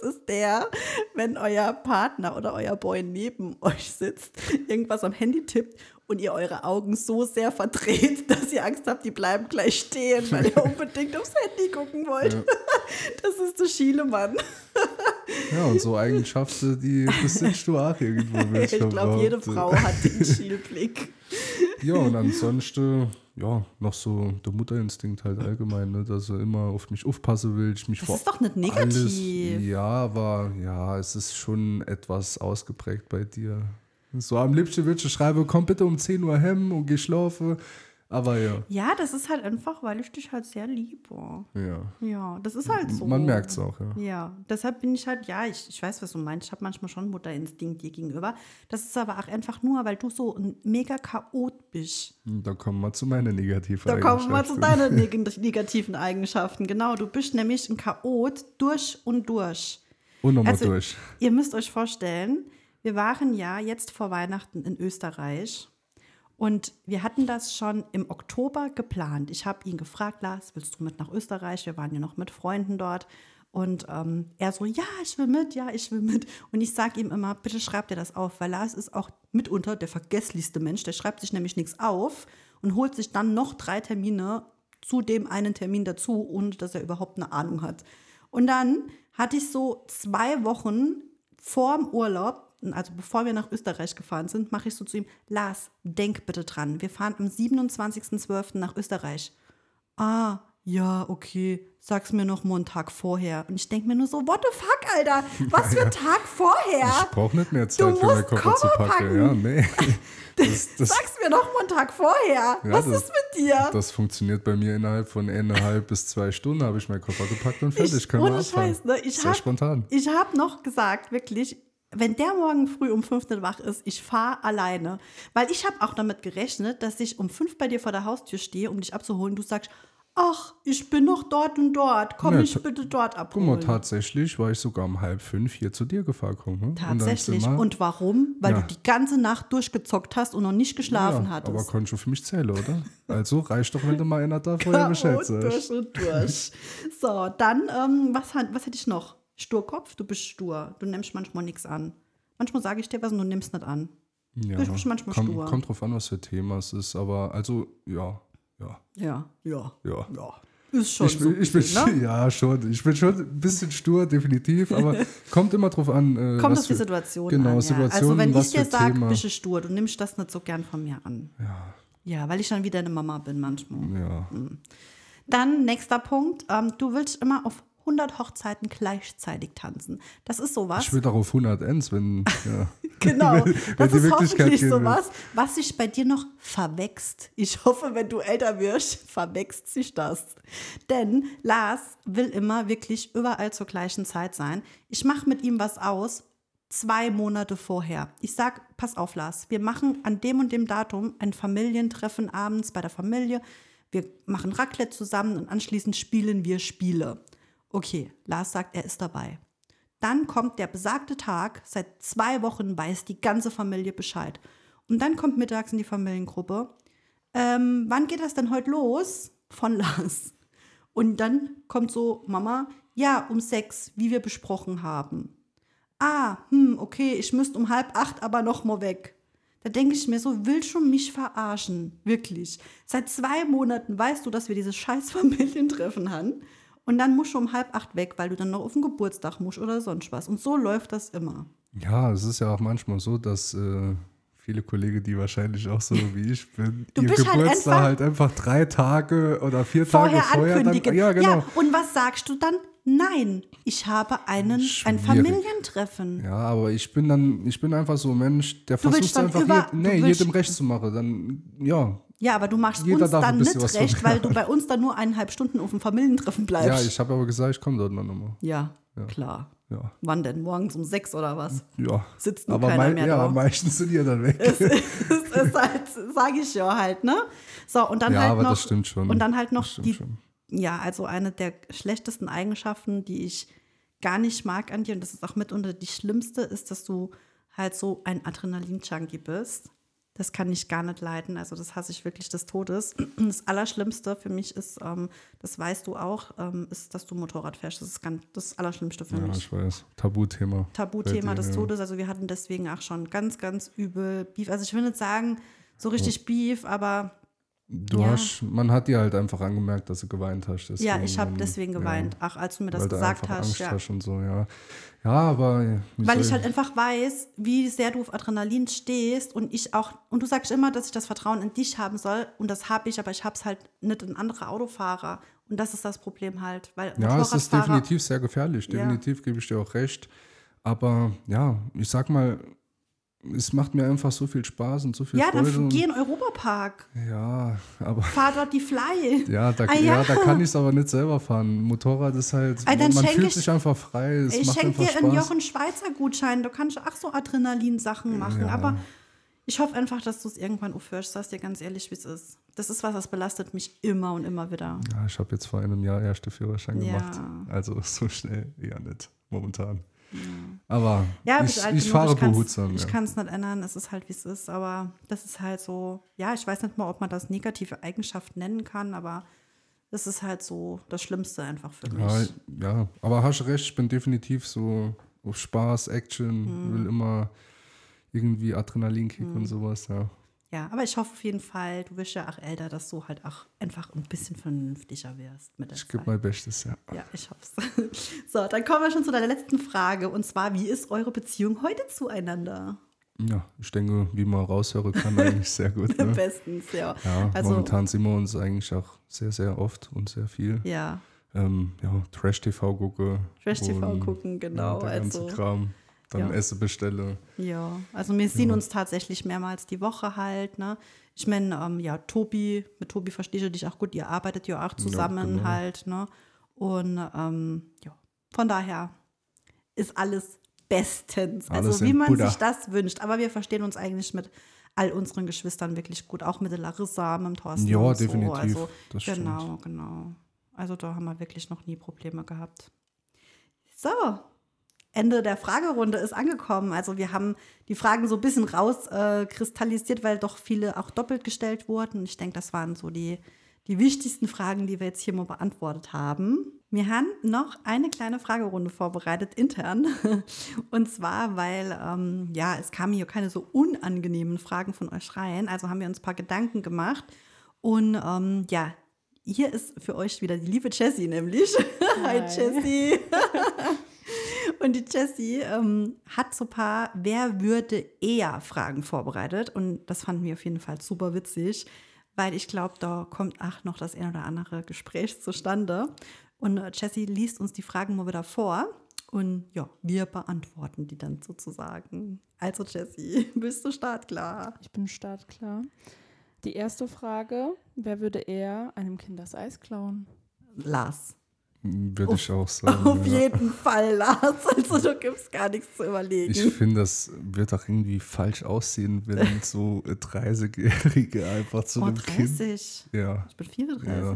Das ist der, wenn euer Partner oder euer Boy neben euch sitzt, irgendwas am Handy tippt und ihr eure Augen so sehr verdreht, dass ihr Angst habt, die bleiben gleich stehen, weil ihr unbedingt aufs Handy gucken wollt. Ja. Das ist der Schielemann. ja, und so Eigenschaften, die besitzt du auch irgendwo. will Ich glaube, jede behaupten. Frau hat den Schielblick. Ja, und ansonsten, ja, noch so der Mutterinstinkt halt allgemein, ne, dass er immer auf mich aufpassen will. Ich mich Das vor ist doch nicht alles, negativ. ja, aber ja, es ist schon etwas ausgeprägt bei dir. So am liebsten würde ich schreiben, komm bitte um 10 Uhr heim und geh schlafen. Aber ja, Ja, das ist halt einfach, weil ich dich halt sehr liebe. ja. Ja, das ist halt so. Man merkt es auch, ja. Ja, deshalb bin ich halt, ja, ich, ich weiß, was du meinst. Ich habe manchmal schon Mutterinstinkt dir gegenüber. Das ist aber auch einfach nur, weil du so ein mega Chaot bist. Und Da kommen wir zu meinen negativen Da kommen wir zu Eigenschaften. deinen neg negativen Eigenschaften. Genau, du bist nämlich ein Chaot durch und durch. Und nochmal Also, durch. Ihr müsst euch vorstellen, wir waren ja jetzt vor Weihnachten in Österreich und wir hatten das schon im Oktober geplant. Ich habe ihn gefragt, Lars, willst du mit nach Österreich? Wir waren ja noch mit Freunden dort. Und ähm, er so, ja, ich will mit, ja, ich will mit. Und ich sage ihm immer, bitte schreib dir das auf, weil Lars ist auch mitunter der vergesslichste Mensch. Der schreibt sich nämlich nichts auf und holt sich dann noch drei Termine zu dem einen Termin dazu, ohne dass er überhaupt eine Ahnung hat. Und dann hatte ich so zwei Wochen vorm Urlaub, also bevor wir nach Österreich gefahren sind, mache ich so zu ihm, Lars, denk bitte dran, wir fahren am 27.12. nach Österreich. Ah, ja, okay, sag's mir noch mal einen Tag vorher. Und ich denke mir nur so, what the fuck, Alter? Was für ein Tag vorher? Ich brauche nicht mehr Zeit für meinen Koffer zu packen. packen. Ja, nee. Das, das, Sag's mir noch mal einen Tag vorher. Ja, Was das- ist mit dir? das funktioniert bei mir innerhalb von eineinhalb bis zwei Stunden. Habe ich meinen Koffer gepackt und fertig. Ich- Können wir ohne abfahren. Scheiß, ne? Ich Sehr hab- spontan. Ich habe noch gesagt, wirklich, wenn der morgen früh um fünf nicht wach ist, ich fahre alleine. Weil ich habe auch damit gerechnet, dass ich um fünf bei dir vor der Haustür stehe, um dich abzuholen. Du sagst, ach, ich bin noch dort und dort. Komm mich ta- bitte dort Guck mal, abholen. tatsächlich war ich sogar um halb fünf hier zu dir gefahren. Und dann Tatsächlich. wir- Und warum? Weil Ja. du die ganze Nacht durchgezockt hast und noch nicht geschlafen ja, hattest. Aber konntest du für mich zählen, oder? Also reicht doch, wenn du mal einer da vorher Bescheid sagst. durch und durch. so, dann, ähm, was, was hätte ich noch? Sturkopf, du bist stur. Du nimmst manchmal nichts an. Manchmal sage ich dir was und du nimmst nicht an. Ja, Du bist manchmal kommt, stur. kommt drauf an, was für ein Thema es ist. Aber also, ja, ja, Ja, ja, ja. ja. Ist schon Ich bin, so. ich bin ne? ja schon. Ich bin schon ein bisschen stur, definitiv, aber kommt immer drauf an. Äh, Kommt was auf die Situation genau, an. Ja. Situation, also wenn ich dir sage, bist du stur, du nimmst das nicht so gern von mir an. Ja, Ja, weil ich dann wieder eine Mama bin manchmal. ja. Dann nächster Punkt, ähm, du willst immer auf 100 Hochzeiten gleichzeitig tanzen. Das ist sowas. Ich will darauf 100 Ends, wenn. Ja. Genau, wenn das die ist hoffentlich sowas, was sich bei dir noch verwächst. Ich hoffe, wenn du älter wirst, verwächst sich das. Denn Lars will immer wirklich überall zur gleichen Zeit sein. Ich mache mit ihm was aus, zwei Monate vorher. Ich sag, pass auf, Lars, wir machen an dem und dem Datum ein Familientreffen abends bei der Familie. Wir machen Raclette zusammen und anschließend spielen wir Spiele. Okay, Lars sagt, er ist dabei. Dann kommt der besagte Tag, seit zwei Wochen weiß die ganze Familie Bescheid. Und dann kommt mittags in die Familiengruppe, ähm, wann geht das denn heute los? Von Lars. Und dann kommt so, Mama, ja, um sechs, wie wir besprochen haben. Ah, hm, okay, ich müsste um halb acht aber noch mal weg. Da denke ich mir so, will schon mich verarschen, wirklich. Seit zwei Monaten weißt du, dass wir dieses scheiß Familientreffen haben. Und dann musst du um halb acht weg, weil du dann noch auf den Geburtstag musst oder sonst was. Und so läuft das immer. ja, es ist ja auch manchmal so, dass äh, viele Kollegen, die wahrscheinlich auch so wie ich bin, Du ihr halt Geburtstag einfach- halt einfach drei Tage oder vier Vorher Tage vorher. ankündigen. Dann, ja, genau. ja, und was sagst du dann? Nein, ich habe einen, ein. Familientreffen. Ja, aber ich bin dann, ich bin einfach so ein Mensch, der versucht einfach über- du nee, jedem recht zu machen. Dann, ja. Ja, aber du machst Jeder uns dann nicht recht, weil du bei uns dann nur eineinhalb Stunden auf dem Familientreffen Ja, bleibst. ich habe aber gesagt, ich komme dort noch nochmal. Ja, klar. Ja. Wann denn? Morgens um sechs oder was? Ja. Sitzt nur aber keiner mei- mehr ja, da. meistens sind die dann weg. das ist halt, sage ich ja halt, ne? So, und dann Ja, halt aber noch. das stimmt schon. Und dann halt noch die. schon. Ja, also eine der schlechtesten Eigenschaften, die ich gar nicht mag an dir, und das ist auch mitunter die schlimmste, ist, dass du halt so ein Adrenalin-Junkie bist. Das kann ich gar nicht leiden. Also, das hasse ich wirklich des Todes. Das Allerschlimmste für mich ist, ähm, das weißt du auch, ähm, ist, dass du Motorrad fährst. Das ist ganz, das Allerschlimmste für Ja, mich. ich weiß. Tabuthema. Tabuthema des ja. Todes. Also wir hatten deswegen auch schon ganz, ganz übel Beef. Also ich will nicht sagen, so richtig Beef, aber Du Ja. hast, man hat dir halt einfach angemerkt, dass du geweint hast. Deswegen, ja, ich habe deswegen geweint. Ach, als du mir das gesagt hast. Angst Ja. hast und so, ja. Ja, aber. Weil ich halt einfach weiß, wie sehr du auf Adrenalin stehst und ich auch, und du sagst immer, dass ich das Vertrauen in dich haben soll und das habe ich, aber ich habe es halt nicht in andere Autofahrer. Und das ist das Problem halt, weil Ja, es ist definitiv sehr gefährlich. Ja. Definitiv gebe ich dir auch recht. Aber ja, ich sag mal, es macht mir einfach so viel Spaß und so viel Ja, Freude. dann und- geh in den Europapark, ja, aber fahr dort die Fly. ja, da, Ah, ja. ja. da kann ich es aber nicht selber fahren. Motorrad ist halt, Ah, dann man fühlt ich- sich einfach frei. Es Ich schenke dir einen Spaß. Jochen Schweizer Gutschein. Du kannst ach so Adrenalin-Sachen machen. Ja. Aber ich hoffe einfach, dass du es irgendwann aufhörst. Sagst dir ganz ehrlich, wie es ist. Das ist was, das belastet mich immer und immer wieder. Ja, ich habe jetzt vor einem Jahr erste Führerschein Ja. gemacht. Also so schnell eher nicht, momentan. Aber Ja, ich, bist alt ich fahre behutsam. Ich kann es nicht ändern. Es ist halt, wie es ist. Aber das ist halt so. Ja, ich weiß nicht mal, ob man das negative Eigenschaft nennen kann. Aber das ist halt so das Schlimmste einfach für mich. Ja, ja, aber hast recht, ich bin definitiv so auf Spaß, Action, Mhm. will immer irgendwie Adrenalinkick und sowas, ja. Ja, aber ich hoffe auf jeden Fall, du wirst ja auch älter, dass du halt auch einfach ein bisschen vernünftiger wirst mit der Ich gebe mein Bestes, ja. Ja, ich hoffe So, dann kommen wir schon zu deiner letzten Frage. Und zwar, wie ist eure Beziehung heute zueinander? Ja, ich denke, wie man raushören kann, eigentlich sehr gut. Ne? Bestens, ja. Ja, Also- momentan sehen wir uns eigentlich auch sehr, sehr oft und sehr viel. Ja, Ähm, ja, Trash-TV gucke. Trash-TV gucken, genau. Ja, der ganze also, Kram. Dann ja. Essen bestelle. ja, also wir sehen Ja. uns tatsächlich mehrmals die Woche halt, ne? Ich meine, ähm, ja, Tobi, mit Tobi verstehe ich dich auch gut, ihr arbeitet ja auch zusammen genau. halt, ne? Und ähm, ja, von daher ist alles bestens. Alles also wie man Buddha. sich das wünscht. Aber wir verstehen uns eigentlich mit all unseren Geschwistern wirklich gut, auch mit der Larissa, mit dem Thorsten. Ja, so. definitiv. Also, das stimmt. genau, genau. Also da haben wir wirklich noch nie Probleme gehabt. So, Ende der Fragerunde ist angekommen. Also wir haben die Fragen so ein bisschen rauskristallisiert, äh, weil doch viele auch doppelt gestellt wurden. Ich denke, das waren so die, die wichtigsten Fragen, die wir jetzt hier mal beantwortet haben. Wir haben noch eine kleine Fragerunde vorbereitet, intern. Und zwar, weil, ähm, ja, es kamen hier keine so unangenehmen Fragen von euch rein. Also haben wir uns ein paar Gedanken gemacht. Und ähm, ja, hier ist für euch wieder die liebe Jessie nämlich. Hi, Hi. Jessie. Und die Jessie ähm, hat so ein paar Wer würde eher Fragen vorbereitet. Und das fanden wir auf jeden Fall super witzig, weil ich glaube, da kommt auch noch das ein oder andere Gespräch zustande. Und äh, Jessie liest uns die Fragen mal wieder vor. Und ja, wir beantworten die dann sozusagen. Also Jessie, bist du startklar? Ich bin startklar. Die erste Frage: Wer würde eher einem Kind das Eis klauen? Lars. Würde ich auch sagen. Auf ja. jeden Fall, Lars. Also du gibst gar nichts zu überlegen. Ich finde, das wird auch irgendwie falsch aussehen, wenn so 30-Jährige einfach zu oh, einem Kind. 30. Ja. Ich bin 34. Ja.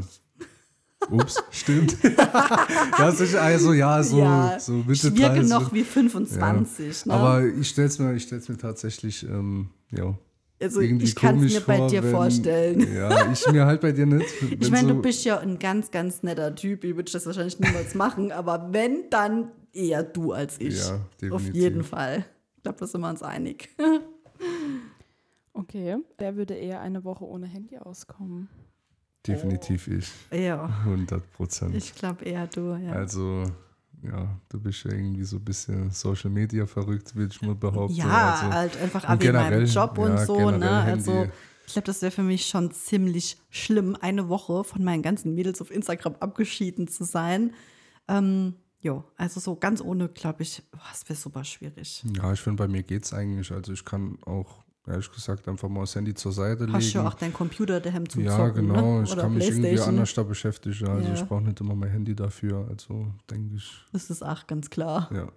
Ups, stimmt. ja, sicher, also ja, so, Ja, so Mitte ich wirke 30. noch wie 25. Ne? Aber ich stelle es mir, ich stell's mir tatsächlich, ähm, ja, also irgendwie ich kann es mir bei dir wenn, vorstellen. Ja, ich mir halt bei dir nicht. Ich meine, so, du bist ja ein ganz, ganz netter Typ. Ich würde das wahrscheinlich niemals machen. Aber wenn, dann eher du als ich. Ja, Auf definitiv. jeden Fall. Ich glaube, da sind wir uns einig. Okay. Wer würde eher eine Woche ohne Handy auskommen? Definitiv ich. ja, 100 Prozent. ich glaube eher du. Ja. Also, ja, du bist ja irgendwie so ein bisschen Social Media verrückt, würde ich mal behaupten. Ja, also, halt einfach auch wegen meinem Job und ja, so, ne? Handy. Also ich glaube, das wäre für mich schon ziemlich schlimm, eine Woche von meinen ganzen Mädels auf Instagram abgeschieden zu sein. Ähm, jo, also so ganz ohne, glaube ich, oh, das wäre super schwierig. Ja, ich finde, bei mir geht es eigentlich. Also ich kann auch, ehrlich gesagt, einfach mal das Handy zur Seite Hast du legen. ja auch deinen Computer daheim zum ja, Zocken, genau. ne? Ich kann mich irgendwie anders da beschäftigen. Also Ja. ich brauche nicht immer mein Handy dafür. Also denke ich, Das ist auch ganz klar. ja.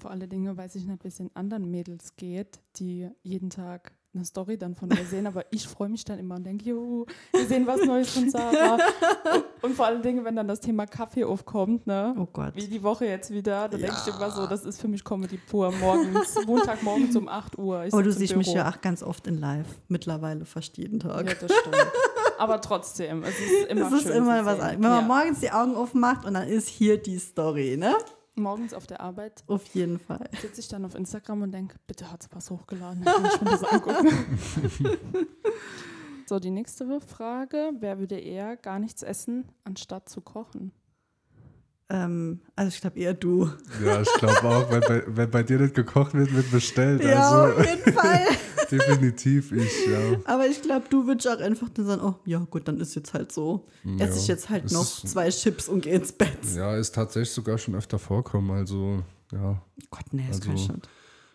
Vor allen Dingen weiß ich nicht, wie es den anderen Mädels geht, die jeden Tag eine Story dann von mir sehen, aber ich freue mich dann immer und denke, juhu, wir sehen was Neues von Sarah. Und, und vor allen Dingen, wenn dann das Thema Kaffee aufkommt, ne? Oh Gott. Wie die Woche jetzt wieder, da denke ich immer so, das ist für mich Comedy pur. Morgens, Montagmorgens um 8 Uhr. Ich Aber du siehst mich ja auch ganz oft in live. Mittlerweile fast jeden Tag. Ja, das stimmt. Aber trotzdem, es ist immer Es ist schön immer zu was. Wenn man ja. morgens die Augen aufmacht und dann ist hier die Story, ne? Morgens auf der Arbeit Auf jeden Fall. sitze ich dann auf Instagram und denke, bitte hat was hochgeladen, dann kann ich mir das angucken. so, die nächste Frage. Wer würde eher gar nichts essen, anstatt zu kochen? Ähm, also ich glaube eher du. ja, ich glaube auch, wenn bei, wenn bei dir nicht gekocht wird, wird bestellt. Ja, Also auf jeden Fall. definitiv ich, ja. Aber ich glaube, du würdest auch einfach dann sagen, oh ja gut, dann ist jetzt halt so. Ja, Esse ich jetzt halt noch ist- zwei Chips und gehe ins Bett. Ja, ist tatsächlich sogar schon öfter vorkommen. Also, ja, Gott, nee, das Also, kann ich nicht.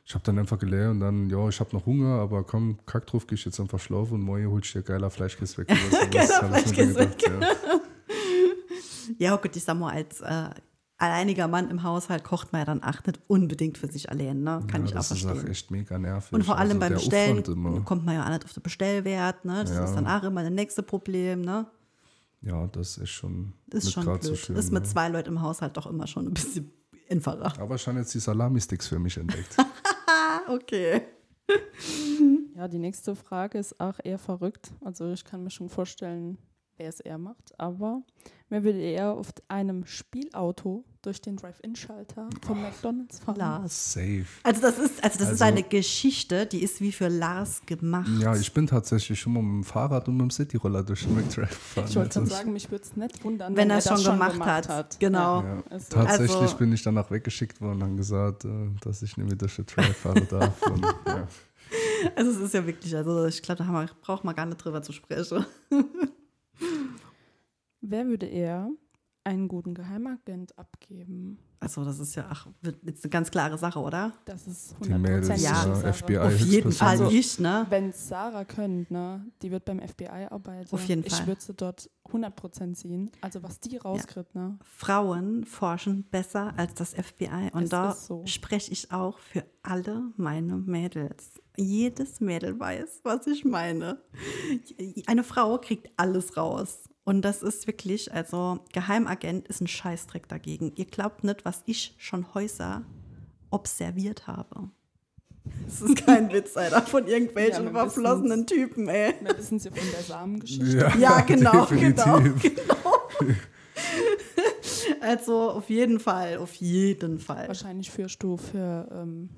ich habe dann einfach gelernt und dann, ja, ich habe noch Hunger, aber komm, kack drauf, geh ich jetzt einfach schlafen und morgen holst du dir geiler Fleischkäse weg. Geiler Fleischkäse gedacht, Ja. Ja, gut, ich sag mal, als äh, alleiniger Mann im Haushalt kocht man ja dann auch nicht unbedingt für sich allein, ne? Kann ja, ich auch das ist auch verstehen. echt mega nervig. Und vor allem also beim Bestellen kommt man ja auch nicht auf den Bestellwert, ne? Das Ja. ist dann auch immer das nächste Problem, ne? Ja, das ist schon Ist schon blöd. so schön. ist mit ne? zwei Leuten im Haushalt doch immer schon ein bisschen einfacher. Aber schon jetzt die Salami-Sticks für mich entdeckt. Okay. Ja, die nächste Frage ist auch eher verrückt. Also ich kann mir schon vorstellen, wer es eher macht. Aber wer würde eher auf einem Spielauto durch den Drive-In-Schalter von McDonalds fahren? Lars. Safe. Also das ist, also das ist Also- eine Geschichte, die ist wie für Lars gemacht. Ja, ich bin tatsächlich schon mal mit dem Fahrrad und mit dem Cityroller durch den McDrive gefahren. Ich wollte schon Also, sagen, mich würde es nicht wundern, Wenn er er das schon gemacht hat. Genau. Ja, Also- tatsächlich Also- bin ich danach weggeschickt worden und haben gesagt, äh, dass ich nicht mehr durch den Drive fahren darf. Und, ja. Also es ist ja wirklich, also ich glaube, da wir, braucht man gar nicht drüber zu sprechen. Wer würde eher einen guten Geheimagent abgeben? Also das ist ja, ach, jetzt eine ganz klare Sache, oder? Das ist Die Mädels, 100% Ja, Sarah. FBI. Auf jeden. Fall Also, ich, ne? Wenn Sarah könnte, ne, die wird beim FBI arbeiten. Auf jeden ich Fall. würde sie dort 100% ziehen. Also was die rauskriegt, ne? Frauen forschen besser als das FBI. Und Es da so. spreche ich auch für alle meine Mädels. Jedes Mädel weiß, was ich meine. Eine Frau kriegt alles raus. Und das ist wirklich, also Geheimagent ist ein Scheißdreck dagegen. Ihr glaubt nicht, was ich schon Häuser observiert habe. Das ist kein Witz, Alter, von irgendwelchen Ja, wir verflossenen Typen, ey. Da wissen sie von der Samengeschichte. Ja, Ja, genau, genau, definitiv. Also auf jeden Fall, auf jeden Fall. Wahrscheinlich führst du für ähm,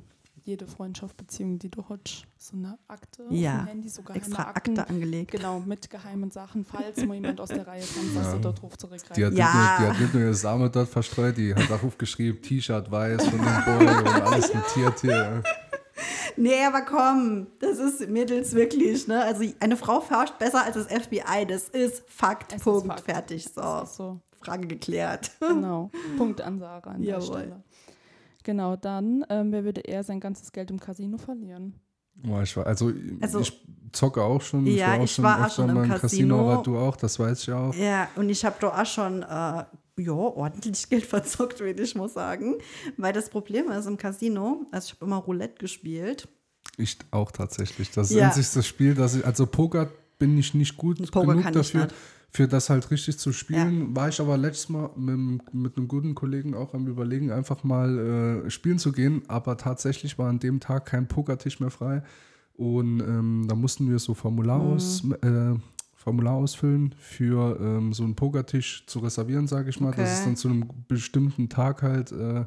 jede Freundschaft, Beziehung, die du hast, so eine Akte auf Ja, dem Handy, so geheime Extra Akten. Akte angelegt. Genau, mit geheimen Sachen. Falls mal jemand aus der Reihe kommt, dass du dort drauf Die hat. Ja. nicht nur, die hat nicht nur ihre Samen dort verstreut, die hat auch aufgeschrieben, T-Shirt weiß von dem Boy und alles notiert hier. Nee, aber komm, das ist Mädels wirklich, ne? Also eine Frau forscht besser als das FBI, das ist Fakt, Es ist Punkt, Fakt. fertig, so. Ist so. Frage geklärt. Genau. Punkt an Sarah an der Jawohl. Stelle. Genau, dann, ähm, wer würde eher sein ganzes Geld im Casino verlieren? Boah, ich war, also, Also- ich zocke auch schon. Ja, ich war auch ich schon war auch schon im mal Casino. aber du auch, das weiß ich auch. Ja, und ich habe da auch schon, äh, ja, ordentlich Geld verzockt, würde ich mal sagen. Weil das Problem ist im Casino, also ich habe immer Roulette gespielt. Ich auch tatsächlich. Das Ja. ist ja. das Spiel, dass ich, also Poker bin ich nicht gut Poker genug kann ich dafür, nicht. Für das halt richtig zu spielen. War ich aber letztes Mal mit, mit einem guten Kollegen auch am überlegen, einfach mal äh, spielen zu gehen. Aber tatsächlich war an dem Tag kein Pokertisch mehr frei. Und ähm, da mussten wir so Formular, Mhm. aus, äh, Formular ausfüllen für ähm, so einen Pokertisch zu reservieren, sage ich mal. Das Okay. ist dann zu einem bestimmten Tag halt äh,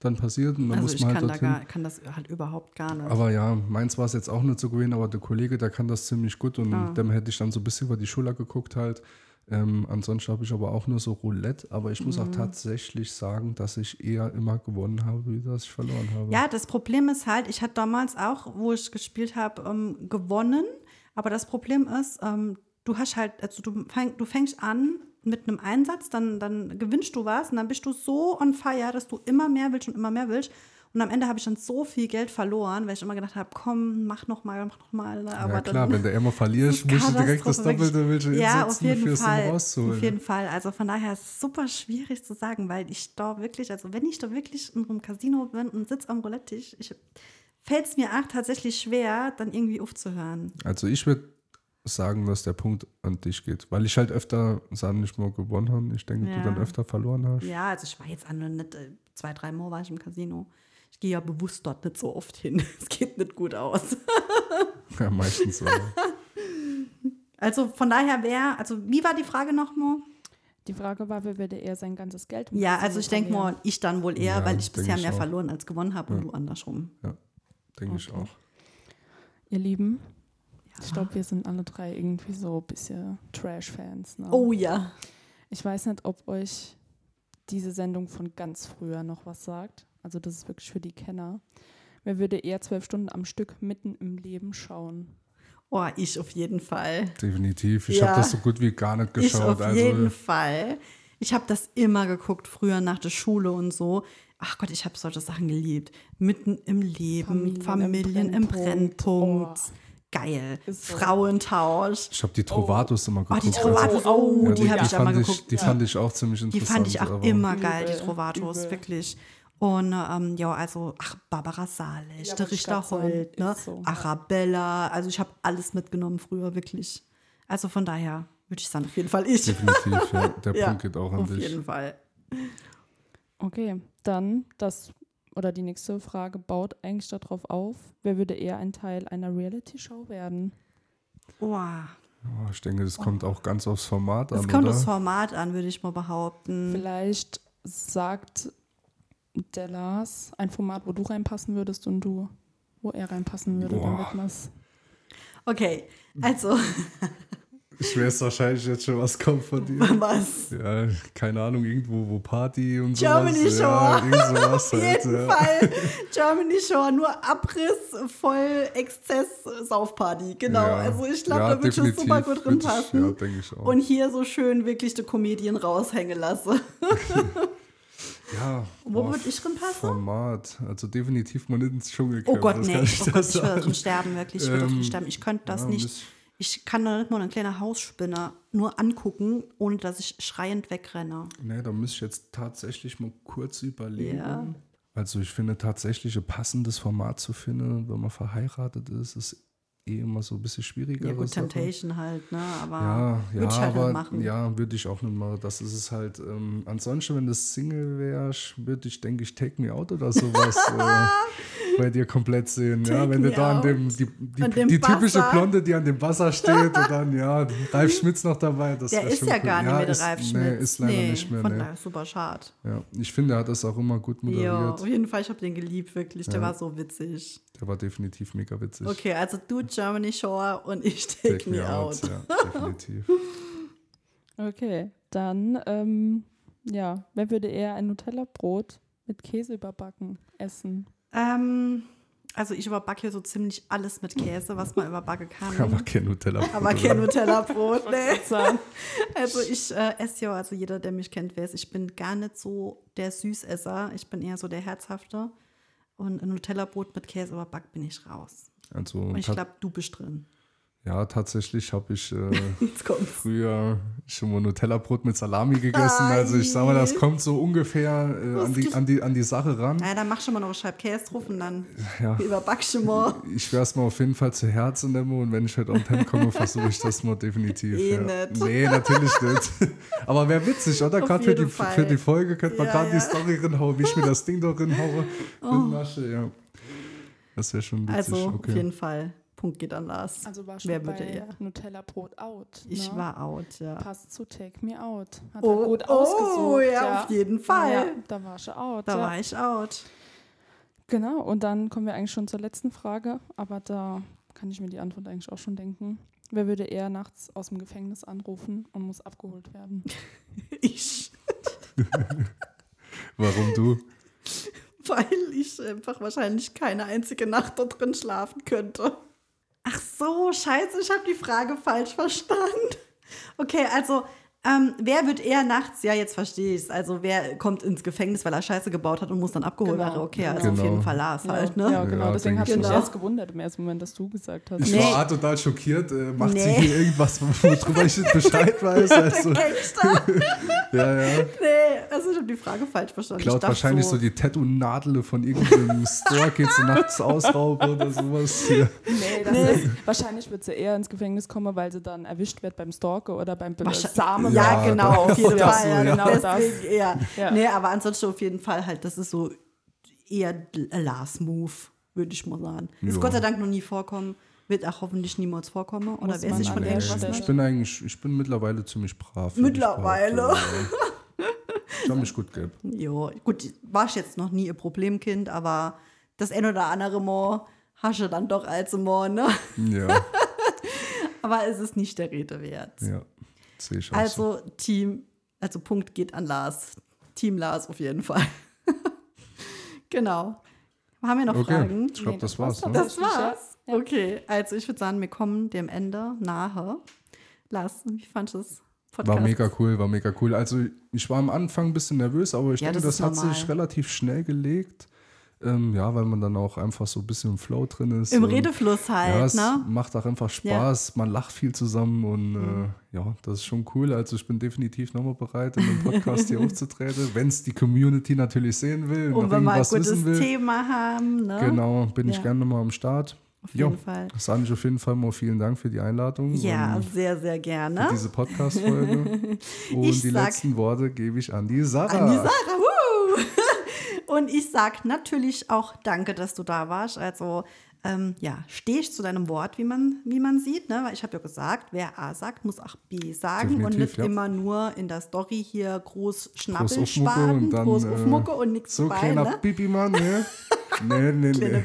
dann passiert. Und dann Also muss ich man kann, halt da dorthin. gar, kann das halt überhaupt gar nicht. Aber ja, meins war es jetzt auch nicht so gewesen, aber der Kollege, der kann das ziemlich gut und Ah. dem hätte ich dann so ein bisschen über die Schulter geguckt halt. Ähm, ansonsten habe ich aber auch nur so Roulette, aber ich muss Mhm. auch tatsächlich sagen, dass ich eher immer gewonnen habe, wie dass ich verloren habe. Ja, das Problem ist halt, ich hatte damals auch, wo ich gespielt habe, ähm, gewonnen. Aber das Problem ist, ähm, du hast halt, also du, fäng, du fängst an mit einem Einsatz, dann, dann gewinnst du was und dann bist du so on fire, dass du immer mehr willst und immer mehr willst. Und am Ende habe ich dann so viel Geld verloren, weil ich immer gedacht habe, komm, mach noch mal, mach noch mal. Ne? Aber ja klar, wenn du immer verlierst, musst du direkt das Doppelte willst du ja, auf jeden Fall. rauszuholen. Auf jeden Fall. Also von daher ist es super schwierig zu sagen, weil ich da wirklich, also wenn ich da wirklich in einem Casino bin und sitze am Roulette-Tisch, fällt es mir auch tatsächlich schwer, dann irgendwie aufzuhören. Also ich würde sagen, dass der Punkt an dich geht, weil ich halt öfter, sagen nicht nur gewonnen habe, ich denke, Ja. du dann öfter verloren hast. Ja, also ich war jetzt an nicht äh, zwei, drei Mal war ich im Casino. Ich gehe ja bewusst dort nicht so oft hin. Es geht nicht gut aus. Ja, meistens so. Also von daher wäre, also wie war die Frage nochmal? Die Frage war, wer würde eher sein ganzes Geld im Ja, also ich denke mal, ich dann wohl eher, Ja, weil ich bisher ich mehr auch. verloren als gewonnen habe und du andersrum. denke ich Okay. auch. Ihr Lieben, ich glaube, wir sind alle drei irgendwie so ein bisschen Trash-Fans. Ne? Oh ja. Ich weiß nicht, ob euch diese Sendung von ganz früher noch was sagt. Also das ist wirklich für die Kenner. Wer würde eher zwölf Stunden am Stück mitten im Leben schauen? Oh, ich auf jeden Fall. Definitiv. Ich Ja. habe das so gut wie gar nicht Ich geschaut. auf also, jeden Fall. Ich habe das immer geguckt, früher nach der Schule und so. Ach Gott, ich habe solche Sachen geliebt. Mitten im Leben, Familien Familien, im im Brennpunkt. Brennpunkt. Oh. Geil. So. Frauentausch. Ich habe die Trovatos immer Oh, geguckt. die Trovatos, oh, Ja, die, habe ich ich, geguckt. Die fand ich auch ziemlich Die interessant. fand ich auch immer geil, die Trovatos, übel. wirklich. Und ähm, ja, also, ach, Barbara Salisch, Ja, der Richter Holt, ne? so. Arabella, also ich habe alles mitgenommen früher, wirklich. Also von daher würde ich sagen, auf jeden Fall ich. Definitiv, ja. Der Ja, Punkt geht auch an Auf dich. jeden Fall. Okay, dann das oder die nächste Frage baut eigentlich darauf auf, wer würde eher ein Teil einer Reality-Show werden? Oh, Oh, ich denke, das kommt auch ganz aufs Format das an, kommt oder? aufs Format an, würde ich mal behaupten. Vielleicht sagt der Lars ein Format, wo du reinpassen würdest und du, wo er reinpassen würde, Boah. damit man. Okay, also, Ich weiß wahrscheinlich jetzt schon, was kommt von dir. Was? Ja, keine Ahnung, irgendwo wo Party und so. Germany Shore. Ja, sowas Auf halt, jeden ja. Fall. Germany Shore, nur Abriss, voll Exzess, Saufparty. Genau. Ja. Also ich glaube, Ja, da wird schon super gut drin passen. ja, denke ich auch. Und hier so schön wirklich die Comedian raushängen lasse. Ja. Wo boah, würd ich drin passen? Format. Also definitiv mal nicht ins Dschungelcamp. Oh Gott, das nee. ich Oh Gott, ich würde drin sterben, wirklich. Ich würde drin Ähm, sterben. Ich könnte das ja, nicht. Ich kann da nicht mal eine kleine Hausspinne nur angucken, ohne dass ich schreiend wegrenne. Nee, da müsste ich jetzt tatsächlich mal kurz überlegen. Ja. Also ich finde tatsächlich ein passendes Format zu finden, wenn man verheiratet ist, ist eh immer so ein bisschen schwieriger. Ja, gut, Temptation halt, ne? Aber Ja, ja, würde ich halt aber machen. ja, würde ich auch nicht machen. Das ist es halt. Ähm, ansonsten, wenn das Single wäre, würde ich, denke ich, Take Me Out oder sowas äh, bei dir komplett sehen. ja, Take wenn du da an dem, die, die, An dem die typische. Blonde, die an dem Wasser steht und dann, ja, Ralf Schmitz noch dabei. Das Der ist ja cool. gar nicht mehr der ist, Ralf Schmitz. Nee, ist leider Nee, nicht mehr. Von Nee. super schade. Ja, ich finde, er hat das auch immer gut Ja, moderiert. auf jeden Fall, ich habe den geliebt, wirklich. Der Ja. war so witzig. Der war definitiv mega witzig. Okay, also du Germany Shore und ich Take, Me, Out. Ja, definitiv. Okay, dann, ähm, ja, wer würde eher ein Nutella-Brot mit Käse überbacken essen? Ähm, also ich überbacke hier so ziemlich alles mit Käse, was man überbacken kann. Aber kein Nutella. Aber kein Nutella-Brot, nee. Sagen. Also ich äh, esse ja, also jeder, der mich kennt, weiß, ich bin gar nicht so der Süßesser. Ich bin eher so der Herzhafte. Und ein Nutella-Brot mit Käse überbackt bin ich raus. Also, ich glaube, du bist drin. ja, tatsächlich habe ich äh, früher schon mal Nutella-Brot mit Salami gegessen. Also ich sag mal, das kommt so ungefähr äh, an, die, an, die, an die Sache ran. Naja, dann mach schon mal noch eine Scheibe Käse drauf und dann Ja. überbackst du mal. Ich werde es mal auf jeden Fall zu Herzen nehmen und wenn ich heute Abend heimkomme, versuche ich das mal definitiv. Eh ja. nicht. Nee, natürlich nicht. Aber wäre witzig, oder? Gerade für die, Fall. für die Folge könnte man Ja, gerade ja. Oh. die Story reinhauen, wie ich mir das Ding da reinhaue. Masche, ja. Das wäre schon witzig. Also auf okay. jeden Fall. Punkt geht an Lars. Also war schon Wer bei würde eher? Nutella-Brot out. Ich ne? war out, ja. Passt zu Take Me Out. Hat Oh, er gut oh, ausgesucht. ja, auf jeden Fall. Ja, da war schon out. Da ja. war ich out. Genau, und dann kommen wir eigentlich schon zur letzten Frage, aber da kann ich mir die Antwort eigentlich auch schon denken. Wer würde eher nachts aus dem Gefängnis anrufen und muss abgeholt werden? Ich. Warum du? Weil ich einfach wahrscheinlich keine einzige Nacht da drin schlafen könnte. Ach so, scheiße, ich habe die Frage falsch verstanden. Okay, also, ähm, wer wird eher nachts, ja, jetzt verstehe ich es. Also, wer kommt ins Gefängnis, weil er Scheiße gebaut hat und muss dann abgeholt Genau. werden? Okay, also auf Genau. jeden Fall Lars halt, ne? Ja, genau. Ja, Deswegen habe ich ich mich auch. erst gewundert im ersten Moment, dass du gesagt hast. Ich Nee. war total schockiert. Äh, macht sie Nee. hier irgendwas, worüber ich nicht Bescheid weiß? Also, ja, ja. nee, also ich habe die Frage falsch verstanden. Klaut wahrscheinlich so, die Tattoo-Nadel von irgendeinem Store, geht so nachts ausrauben oder sowas. Ja. Nee, das Ist, wahrscheinlich wird sie eher ins Gefängnis kommen, weil sie dann erwischt wird beim Stalker oder beim Be Ja, Ja, genau, auf jeden Ja, Fall. so, ja, genau deswegen eher. Ja. Nee, aber ansonsten auf jeden Fall halt, das ist so eher ein Lars-Move, würde ich mal sagen. Ist Ja. Gott sei Dank noch nie vorkommen, wird auch hoffentlich niemals vorkommen. Oder Muss wer sich von der irgendwas Ich nicht? bin eigentlich, ich bin mittlerweile ziemlich brav. ich Mittlerweile. Ich habe mich gut gegeben. Jo, gut, war ich jetzt noch nie ein Problemkind, aber das ein oder andere Mal hast du dann doch als Mal, ne? Ja, Aber es ist nicht der Rede wert. ja. Sehe ich auch so. Also Team, also Punkt geht an Lars. Team Lars auf jeden Fall. genau. Haben wir noch Okay, Fragen? ich glaube, Nee, das das war's. Ne? Das war's. Ja. Okay, also ich würde sagen, wir kommen dem Ende nahe. Lars, wie fandest du das Podcast? War mega cool, war mega cool. Also ich war am Anfang ein bisschen nervös, aber ich Ja, denke, das das, hat normal. sich relativ schnell gelegt. Ähm, ja, weil man dann auch einfach so ein bisschen im Flow drin ist. Im Redefluss Ja, halt, es ne? macht auch einfach Spaß, man lacht viel zusammen und Mhm. äh, ja, das ist schon cool. Also ich bin definitiv nochmal bereit, in einem Podcast hier aufzutreten, wenn es die Community natürlich sehen will Und wenn wir ein irgendwas gutes. Thema haben, ne? Genau, bin ich Ja. gerne nochmal am Start. Auf Jo, jeden Fall. sage ich auf jeden Fall mal vielen Dank für die Einladung. Ja, sehr, sehr für gerne. diese Podcast-Folge. und Ich die letzten Worte gebe ich an die Sarah. An die Sarah, wuh! Und ich sag natürlich auch danke, dass du da warst. Also ähm, ja, stehe ich zu deinem Wort, wie man, wie man sieht. Ne? Weil ich habe ja gesagt, wer A sagt, muss auch B sagen und Definitiv, nicht ja. immer nur in der Story hier groß Groß Schnappel aufmucke und groß äh, und nichts So bei, kleiner ne? Pipi-Mann, ne? nee, nee, Kleine nee.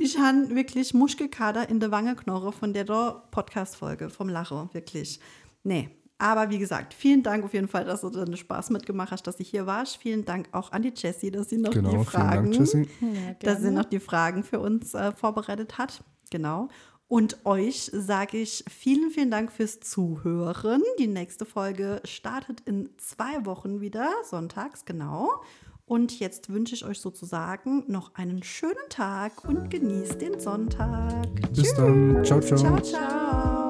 Ich habe wirklich Muschelkater in der Wangenknorre von der Podcast-Folge vom Lache, wirklich. Nee, aber wie gesagt, vielen Dank auf jeden Fall, dass du dann Spaß mitgemacht hast, dass ich hier warst. Vielen Dank auch an die Jessie, dass sie noch Genau, die Fragen, Dank. Ja, dass sie noch die Fragen für uns äh, vorbereitet hat. Genau. Und euch sage ich vielen, vielen Dank fürs Zuhören. Die nächste Folge startet in zwei Wochen wieder, sonntags, genau. Und jetzt wünsche ich euch sozusagen noch einen schönen Tag und genießt den Sonntag. Bis dann. Ciao, ciao. Ciao, ciao.